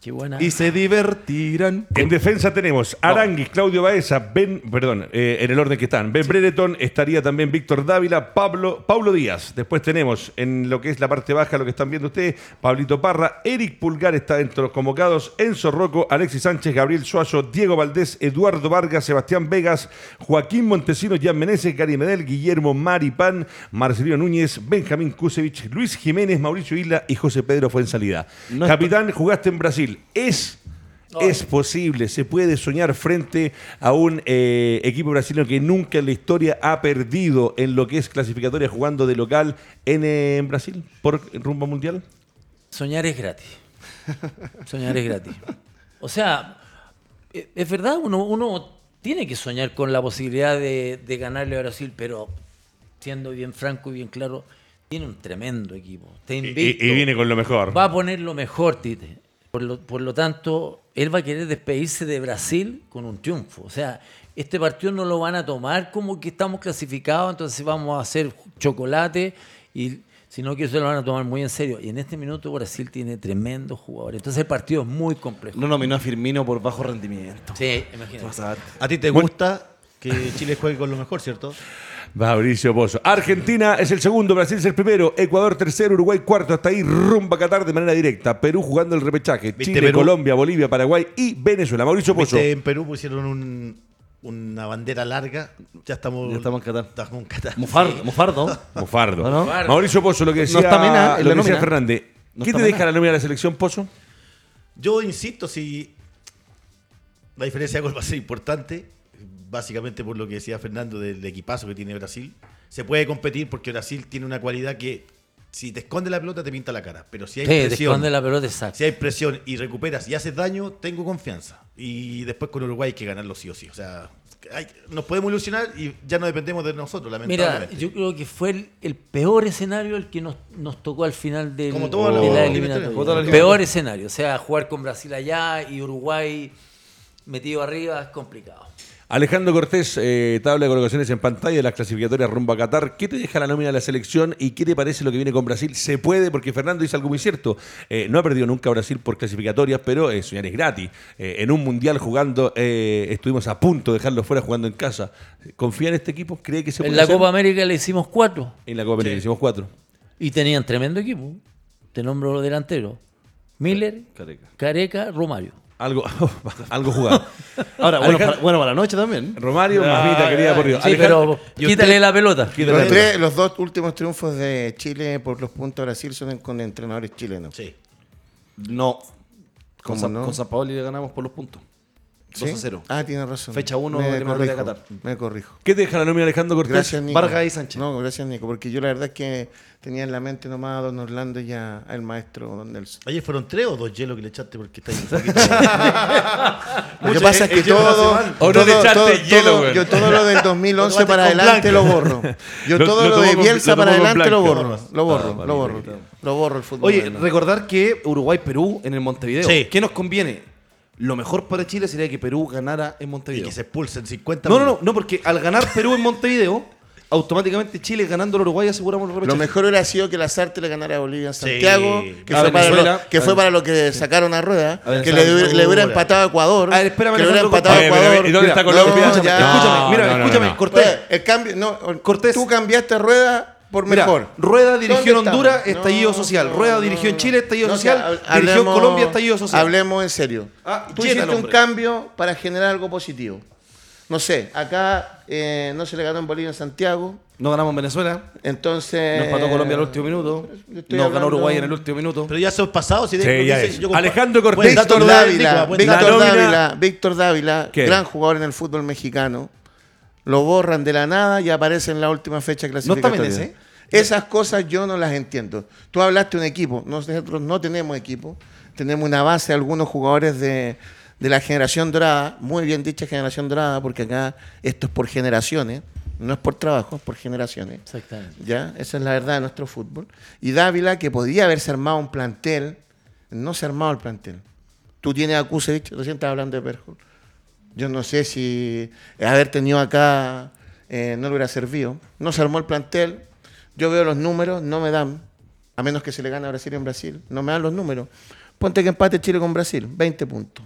Qué buena. Y se divertirán. En defensa tenemos Aranguis, Claudio Baeza, Ben, perdón, eh, en el orden que están. Ben Brereton, estaría también Víctor Dávila, Pablo, Paulo Díaz. Después tenemos en lo que es la parte baja, lo que están viendo ustedes, Pablito Parra, Eric Pulgar está dentro de los convocados, Enzo Rocco, Alexis Sánchez, Gabriel Suazo, Diego Valdés, Eduardo Vargas, Sebastián Vegas, Joaquín Montesinos, Jan Meneses, Gary Medel, Guillermo Maripán, Marcelino Núñez, Benjamín Kusevich, Luis Jiménez, Mauricio Isla y José Pedro Fuensalida. No Capitán, jugaste en Brasil. Es es posible, se puede soñar frente a un eh, equipo brasileño que nunca en la historia ha perdido en lo que es clasificatoria jugando de local en, eh, en Brasil por rumbo mundial. Soñar es gratis. Soñar es gratis. O sea, e- es verdad, uno, uno tiene que soñar con la posibilidad de, de ganarle a Brasil, pero siendo bien franco y bien claro, tiene un tremendo equipo. Te Y, invito. y viene con lo mejor. Va a poner lo mejor, Tite. Por lo, por lo tanto, él va a querer despedirse de Brasil con un triunfo. O sea, este partido no lo van a tomar como que estamos clasificados, entonces vamos a hacer chocolate, y, sino que se lo van a tomar muy en serio. Y en este minuto Brasil tiene tremendos jugadores. Entonces el partido es muy complejo. No nominó a Firmino por bajo rendimiento. Sí, imagínate. ¿A ti te gusta que Chile juegue con lo mejor, cierto? Mauricio Pozo. Argentina es el segundo, Brasil es el primero, Ecuador tercero, Uruguay cuarto, hasta ahí rumba a Qatar de manera directa. Perú jugando el repechaje, ¿Viste Chile, Perú? Colombia, Bolivia, Paraguay y Venezuela. Mauricio Pozo. Viste, en Perú pusieron un- una bandera larga. Ya estamos, Ya estamos en Qatar. Estamos en Qatar. Mufardo, Mufardo. Mofardo. ¿No, no? Mauricio Pozo, lo que decía, No está Mena en lo la que decía. Fernández. No ¿Qué te deja Mena. la nómina de la selección, Pozo? Yo insisto, si la diferencia de gol va a ser importante, básicamente por lo que decía Fernando del equipazo que tiene Brasil, se puede competir porque Brasil tiene una cualidad que si te esconde la pelota te pinta la cara, pero si hay Sí, presión, esconde la pelota exacto. si hay presión y recuperas y haces daño, tengo confianza. Y después con Uruguay hay que ganarlo sí o sí. O sea, hay- nos podemos ilusionar y ya no dependemos de nosotros, Mira, lamentablemente. yo creo que fue el, el peor escenario el que nos, nos tocó al final del, Como de la eliminatorias. eliminatoria. El peor escenario. O sea, jugar con Brasil allá y Uruguay metido arriba es complicado. Alejandro Cortés, eh, tabla de colocaciones en pantalla de las clasificatorias rumbo a Qatar. ¿Qué te deja la nómina de la selección y qué te parece lo que viene con Brasil? Se puede, porque Fernando dice algo muy cierto. Eh, no ha perdido nunca Brasil por clasificatorias, pero eh, soñar es gratis. Eh, en un mundial jugando, estuvimos a punto de dejarlo fuera jugando en casa. ¿Confía en este equipo? ¿Cree que se puede En la hacer? Copa América le hicimos cuatro En la Copa América hicimos cuatro. y tenían tremendo equipo. Te nombro los delanteros. Miller, Careca. Careca, Romario. Algo, algo jugado. Ahora, bueno, Alejandro- para, bueno, para la noche también. Romario, mamita querida por Dios. Sí, Alejandro- pero quítale la pelota. Quítale Los, la tres- los dos últimos triunfos de Chile por los puntos de Brasil son con entrenadores chilenos. Sí. No. Con, San, con San Paolo le ganamos por los puntos. 2 a 0. Ah, tiene razón. Fecha 1 de corrijo, Qatar. Me corrijo. ¿Qué te deja la nómina Alejandro Cortés? Gracias, Nico. Vargas y Sánchez. No, gracias, Nico. Porque yo la verdad es que tenía en la mente nomás a Don Orlando y a, el maestro Don Nelson. Ayer fueron tres o dos hielos que le echaste porque está ahí un poquito. lo que pasa es que todo. O no le echaste hielo, todo, Yo todo lo del 2011 para adelante lo borro. Yo todo lo, de Bielsa para adelante lo borro. Lo borro, lo borro. Lo borro el fútbol. Oye, recordar que Uruguay-Perú en el Montevideo. ¿Qué nos conviene? Lo mejor para Chile sería que Perú ganara en Montevideo. Y que se expulsen 50 No, no, no, no, porque al ganar Perú en Montevideo, automáticamente Chile ganando al Uruguay aseguramos el repechaje. Lo mejor hubiera sido que la Sarte le ganara a Bolivia en Santiago, que, fue, para lo, que fue para lo que sacaron a Rueda, que le, hubiera empatado a Ecuador. A ver, espérame, que le hubiera empatado a Ecuador. ¿Y dónde está Colombia? escúchame, mira, escúchame, Cortés. el cambio, no, Cortés. Tú cambiaste a Rueda por mejor. Rueda dirigió en Honduras, estallido social. Rueda dirigió en Chile, estallido social. dirigió en Colombia, estallido social. Hablemos en serio. Ah, Tú hiciste un cambio para generar algo positivo. No sé, acá eh, no se le ganó en Bolivia en Santiago. No ganamos en Venezuela. Entonces. Nos empató Colombia al último minuto. Nos ganó Uruguay en el último minuto. Pero ya son pasados. Si sí, Alejandro Cortés. Víctor Dávila, Víctor Dávila, Víctor Dávila, gran jugador en el fútbol mexicano lo borran de la nada y aparece en la última fecha clasificatoria. No está Esas cosas yo no las entiendo. Tú hablaste de un equipo, nosotros no tenemos equipo, tenemos una base de algunos jugadores de, la generación dorada, muy bien dicha generación dorada, porque acá esto es por generaciones, no es por trabajo, es por generaciones. Exactamente. ¿Ya? Esa es la verdad de nuestro fútbol. Y Dávila, que podía haberse armado un plantel, no se ha armado el plantel. Tú tienes a Kusevich, recién estás hablando de Perjol. Yo no sé si haber tenido acá eh, no le hubiera servido. No se armó el plantel. Yo veo los números, no me dan, a menos que se le gane a Brasil en Brasil, no me dan los números. Ponte que empate Chile con Brasil, 20 puntos.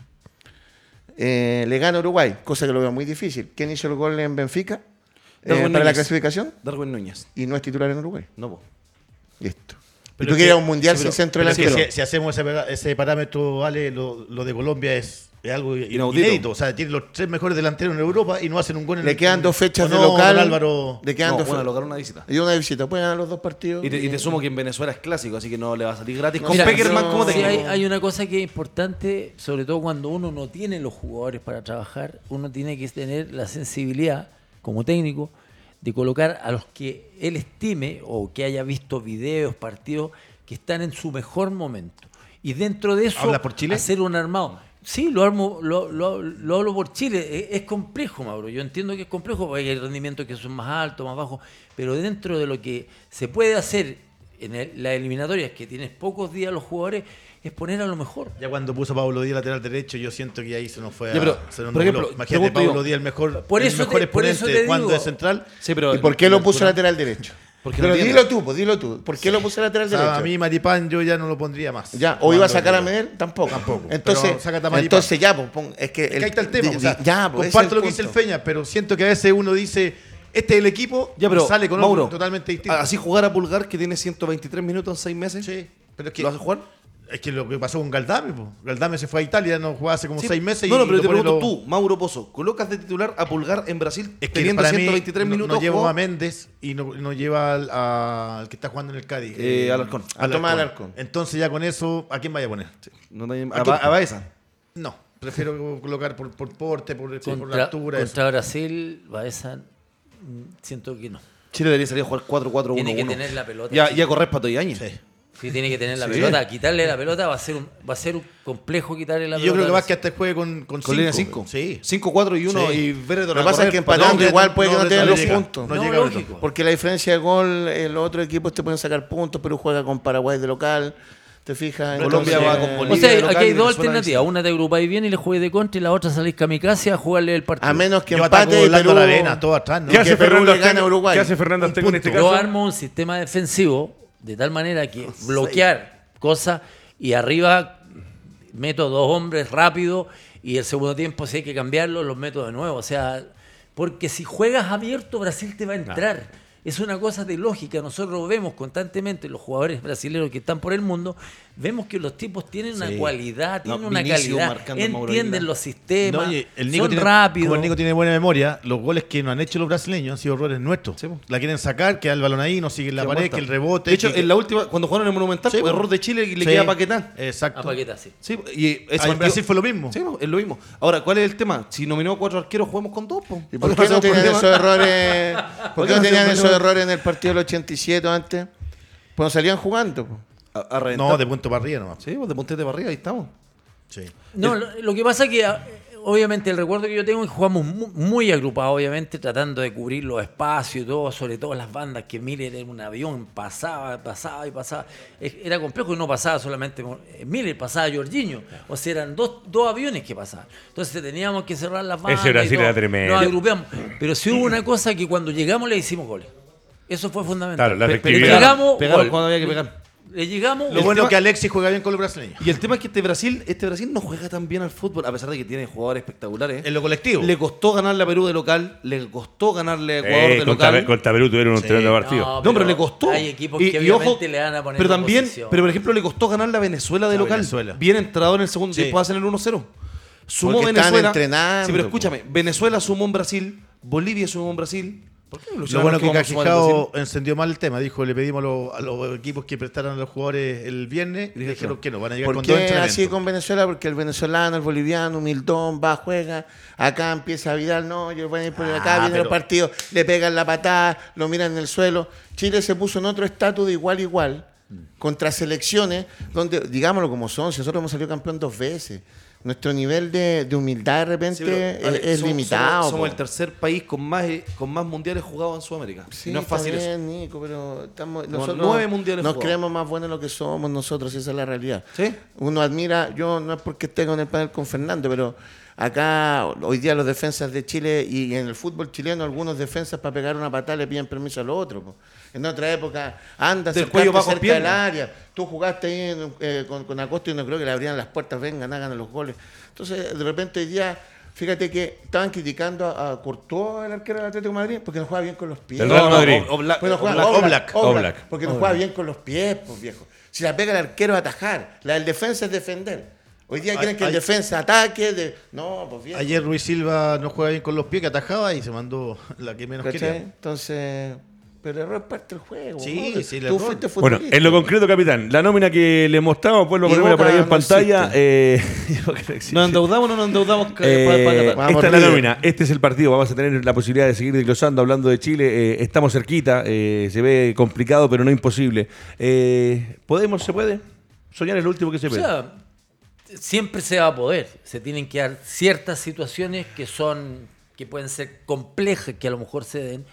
Eh, le gana Uruguay, cosa que lo veo muy difícil. ¿Quién hizo el gol en Benfica? Eh, para la clasificación. Darwin Núñez. Y no es titular en Uruguay. No, Listo. Pero ¿Y tú querías un mundial sin centro delantero? Si, si, hacemos ese, parámetro, vale, lo, de Colombia es es algo inédito. O sea, tiene los tres mejores delanteros en Europa y no hacen un gol en Le quedan dos fechas de local. Álvaro. Le quedan no, dos local una visita. Y una visita. Pueden ganar los dos partidos. Y te, sumo que en Venezuela es clásico, así que no le va a salir gratis. Con Peckerman como sí, hay, hay, una cosa que es importante, sobre todo cuando uno no tiene los jugadores para trabajar, uno tiene que tener la sensibilidad como técnico de colocar a los que él estime o que haya visto videos, partidos que están en su mejor momento. Y dentro de eso, por Chile? hacer un armado. Sí, lo, armo, lo, lo, lo hablo por Chile. Es, complejo, Mauro. Yo entiendo que es complejo porque hay rendimientos que son más altos, más bajos. Pero dentro de lo que se puede hacer en el, la eliminatoria, es que tienes pocos días los jugadores, es poner a lo mejor. Ya cuando puso Pablo Díaz lateral derecho, yo siento que ahí se nos fue a. pero, por ejemplo, Imagínate Pablo Díaz el mejor, por eso el mejor te, exponente cuando es central. Sí, pero, ¿Y por qué lo puso lateral derecho? Pero dilo tú, pues dilo tú. ¿Por qué lo puse lateral derecho? A mí Maripán yo ya no lo pondría más. Ya, o iba a sacar a Medel, tampoco. Tampoco. Entonces, entonces ya, pues, es que, ahí está el tema. ya, pues, comparto lo que dice el Feña, pero siento que a veces uno dice, este es el equipo, ya, pero, sale con Mauro, totalmente distinto. Así jugar a Pulgar que tiene 123 minutos en 6 meses. Sí. Pero es que, ¿Lo hace jugar? Es que lo que pasó con Galdame, pues. Galdame se fue a Italia, no jugaba hace como seis meses. No, no, pero te pregunto tú, Mauro Pozo, ¿colocas de titular a Pulgar en Brasil es que teniendo 123 minutos? No, lleva a Méndez y no, lleva al, que está jugando en el Cádiz. Eh, al Alcón. A Tomás Alarcón. Entonces ya con eso, ¿a quién vaya a poner? ¿A, Baeza? No, prefiero colocar por, por porte, por, por la altura. Contra Brasil, Baeza, mm, siento que no. Chile debería salir a jugar 4-4-1. Tiene que tener la pelota. Ya, ya corres para Años. Sí. Sí, tiene que tener la pelota. Quitarle la pelota va a ser un, va a ser un complejo quitarle la pelota. Yo creo que más que hasta juegue con, con, con 5. Sí. 5, 4 y 1 y Lo que pasa es que empatando igual puede que no tenga los puntos. No, llega lógico. Porque la diferencia de gol, el otro equipo te pueden sacar puntos, pero juega con Paraguay de local. ¿Te fijas? Colombia va con Bolivia. O sea, aquí hay dos alternativas. Una te agrupáis bien y le juegues de contra y la otra salís kamikaze a jugarle el partido. A menos que empate y Perú... la arena, todo atrás. ¿no? ¿Qué, hace Fernando ¿Qué hace Fernando en este caso? Yo armo un sistema defensivo de tal manera que bloquear cosa y arriba meto dos hombres rápido y el segundo tiempo si hay que cambiarlo los meto de nuevo. O sea, porque si juegas abierto Brasil te va a entrar. Es una cosa de lógica. Nosotros vemos constantemente los jugadores brasileños que están por el mundo, vemos que los tipos tienen una cualidad, tienen una calidad, entienden los sistemas, el Nico son rápidos. Como el Nico tiene buena memoria, los goles que nos han hecho los brasileños han sido errores nuestros. la quieren sacar, queda el balón ahí, no sigue la pared, que el rebote. De hecho, en la última, cuando jugaron en el Monumental, fue error de Chile y le queda a Paquetá. Exacto. A Paquetá, sí. sí y eso en Brasil fue lo mismo. Sí, es lo mismo. Ahora, ¿cuál es el tema? Si nominó cuatro arqueros, juguemos con dos. ¿Y por qué no tenían esos errores? ¿Por qué no tenían esos errores en el partido del 87 antes? Pues no salían jugando. no, de punto para arriba nomás. Sí, pues de punto para arriba, ahí estamos. Sí. No, lo, que pasa es que obviamente el recuerdo que yo tengo es que jugamos muy, agrupados, obviamente, tratando de cubrir los espacios y todo, sobre todo las bandas que Miller en un avión pasaba, pasaba y pasaba. Era complejo y no pasaba solamente Miller, pasaba Jorginho. O sea, eran dos, dos aviones que pasaban. Entonces teníamos que cerrar las bandas. Ese Brasil era tremendo. Nos agrupamos. Pero sí hubo una cosa que cuando llegamos le hicimos goles. Eso fue fundamental. Claro, la efectividad. Llegamos, cuando había que pegar le llegamos. Lo bueno es que Alexis juega bien con los brasileños. Y el tema es que este Brasil, este Brasil no juega tan bien al fútbol, a pesar de que tiene jugadores espectaculares. En lo colectivo. Le costó ganarle a Perú de local, le costó ganarle a Ecuador de local. Contra Perú tuvieron un sí. tremendo partido. No, pero, le costó. Hay equipos que obviamente le van a poner Pero también, pero por ejemplo, le costó ganarle a Venezuela de local. Bien entrado en el segundo tiempo, hacen el 1-0. Sumó Venezuela. Entrenando, sí, pero escúchame, Venezuela sumó en Brasil, Bolivia sumó en Brasil, lo bueno que Cajijao encendió mal el tema. Dijo, le pedimos a los, equipos que prestaran a los jugadores el viernes y dijeron que no, van a llegar ¿Por con qué así con Venezuela? Porque el venezolano, el boliviano, humildón, va, juega, acá empieza Vidal, no, yo voy a ir por acá, ah, viene el partido, le pegan la patada, lo miran en el suelo. Chile se puso en otro estatus de igual igual, contra selecciones, donde, digámoslo como son, si nosotros hemos salido campeón dos veces nuestro nivel de, humildad de repente es, limitado. Somos, el tercer país con más con más mundiales jugados en Sudamérica. Sí, no es fácil eso. Nico, pero estamos, nosotros nueve mundiales nos creemos más buenos de lo que somos nosotros, esa es la realidad. ¿Sí? Uno admira, yo no es porque esté con el panel con Fernando, pero acá hoy día los defensas de Chile y en el fútbol chileno algunos defensas para pegar una patada le piden permiso a los otros. En otra época, anda del cuello bajo cerca del área. Tú jugaste ahí eh, con, con, Acosta y no creo que le abrían las puertas, vengan, hagan los goles. Entonces, de repente hoy día, fíjate que estaban criticando a, a Courtois, el arquero del Atlético de Madrid, porque no juega bien con los pies. El Real Madrid. Porque no juega bien con los pies, pues viejo. Si la pega el arquero es atajar, la del defensa es defender. Hoy día quieren que el defensa ataque. De... No, pues bien. Ayer Ruiz Silva no juega bien con los pies, que atajaba y se mandó la que menos quería. Entonces, pero el error es parte del juego. Sí, sí, Tú fuiste Bueno, en lo concreto, capitán, la nómina que le mostramos, vuelvo a ponerla por ahí en pantalla. Eh, ¿Nos endeudamos o no nos endeudamos? Eh, esta es la nómina, este es el partido. Vamos a tener la posibilidad de seguir desglosando, hablando de Chile. Eh, estamos cerquita, eh, se ve complicado, pero no imposible. ¿Podemos, se puede? Soñar es lo último que se puede. O sea, siempre se va a poder. Se tienen que dar ciertas situaciones que son, que pueden ser complejas, que a lo mejor se den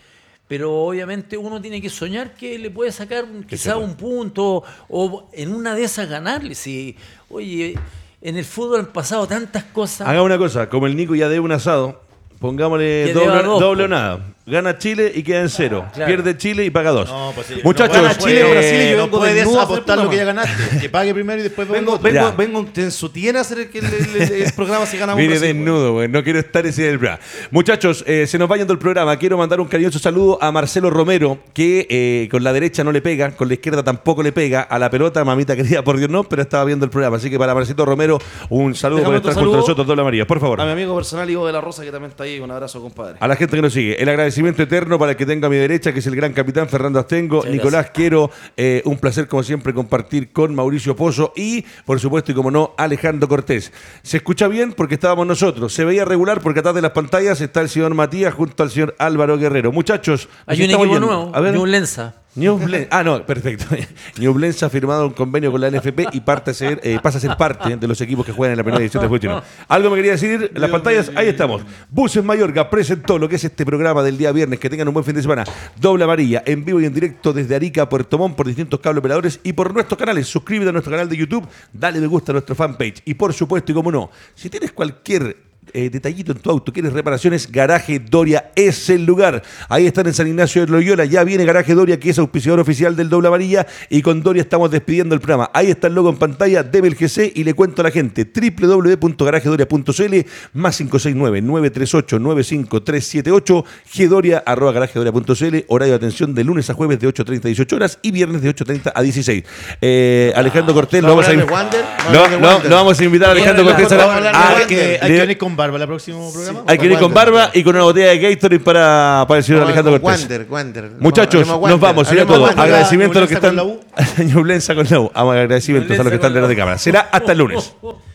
pero obviamente uno tiene que soñar que le puede sacar quizá un punto o en una de esas ganarle. Si, oye, en el fútbol han pasado tantas cosas. Haga una cosa, como el Nico ya debe un asado, pongámosle doble, doble o nada. Gana Chile y queda en cero. Pierde Chile y paga dos. Pues Muchachos, gana Chile, eh, Brasil y yo no puedes apostar lo que ya ganaste. Que pague primero y después vengo. Vengo, vengo, en su tienda a hacer el, el, el, programa si ganamos. Mire desnudo, güey. No quiero estar ese del bra. Muchachos, eh, se nos va yendo el programa. Quiero mandar un cariñoso saludo a Marcelo Romero, que eh, con la derecha no le pega, con la izquierda tampoco le pega. A la pelota, mamita querida, por Dios no, pero estaba viendo el programa. Así que para Marcelo Romero, un saludo por estar junto a nosotros, Doble María. Por favor. A mi amigo personal Ivo de la Rosa, que también está ahí. Un abrazo, compadre. A la gente que nos sigue. El agradecimiento eterno para el que tengo a mi derecha, que es el gran capitán Fernando Astengo. Nicolás, quiero eh, un placer, como siempre, compartir con Mauricio Pozo y, por supuesto, y como no, Alejandro Cortés. Se escucha bien porque estábamos nosotros. Se veía regular porque atrás de las pantallas está el señor Matías junto al señor Álvaro Guerrero. Muchachos, hay un equipo nuevo, a ver. un Lenza. Ah, no, perfecto. Newblenz ha firmado un convenio con la NFP y parte a ser, eh, pasa a ser parte de los equipos que juegan en la primera edición de fútbol. Algo me quería decir, las pantallas, ahí estamos. Buses Mayorga presentó lo que es este programa del día viernes. Que tengan un buen fin de semana. Doble amarilla, en vivo y en directo desde Arica a Puerto Montt por distintos cable operadores y por nuestros canales. Suscríbete a nuestro canal de YouTube, dale me gusta a nuestro fanpage. Y por supuesto, y como no, si tienes cualquier eh, detallito en tu auto, quieres reparaciones, Garaje Doria es el lugar. Ahí están en San Ignacio de Loyola. Ya viene Garaje Doria, que es auspiciador oficial del Doble Amarilla. Y con Doria estamos despidiendo el programa. Ahí está el logo en pantalla de GC y le cuento a la gente www.garajedoria.cl más 569-938-95378 gdoria arroba garajedoria.cl horario de atención de lunes a jueves de 8.30 a 18 horas y viernes de 8.30 a 16. Eh, Alejandro Cortés, lo vamos a, no, vamos a invitar a Alejandro Cortés a la, Hay que venir con barba el próximo programa. Hay que venir con barba y con una botella de Gatorade para, para el señor Alejandro Cortés. Wander, Wander. Muchachos, nos vamos. Sería todo. Agradecimiento a los que están. Agradecimientos a los que están detrás de cámara. Será hasta el lunes.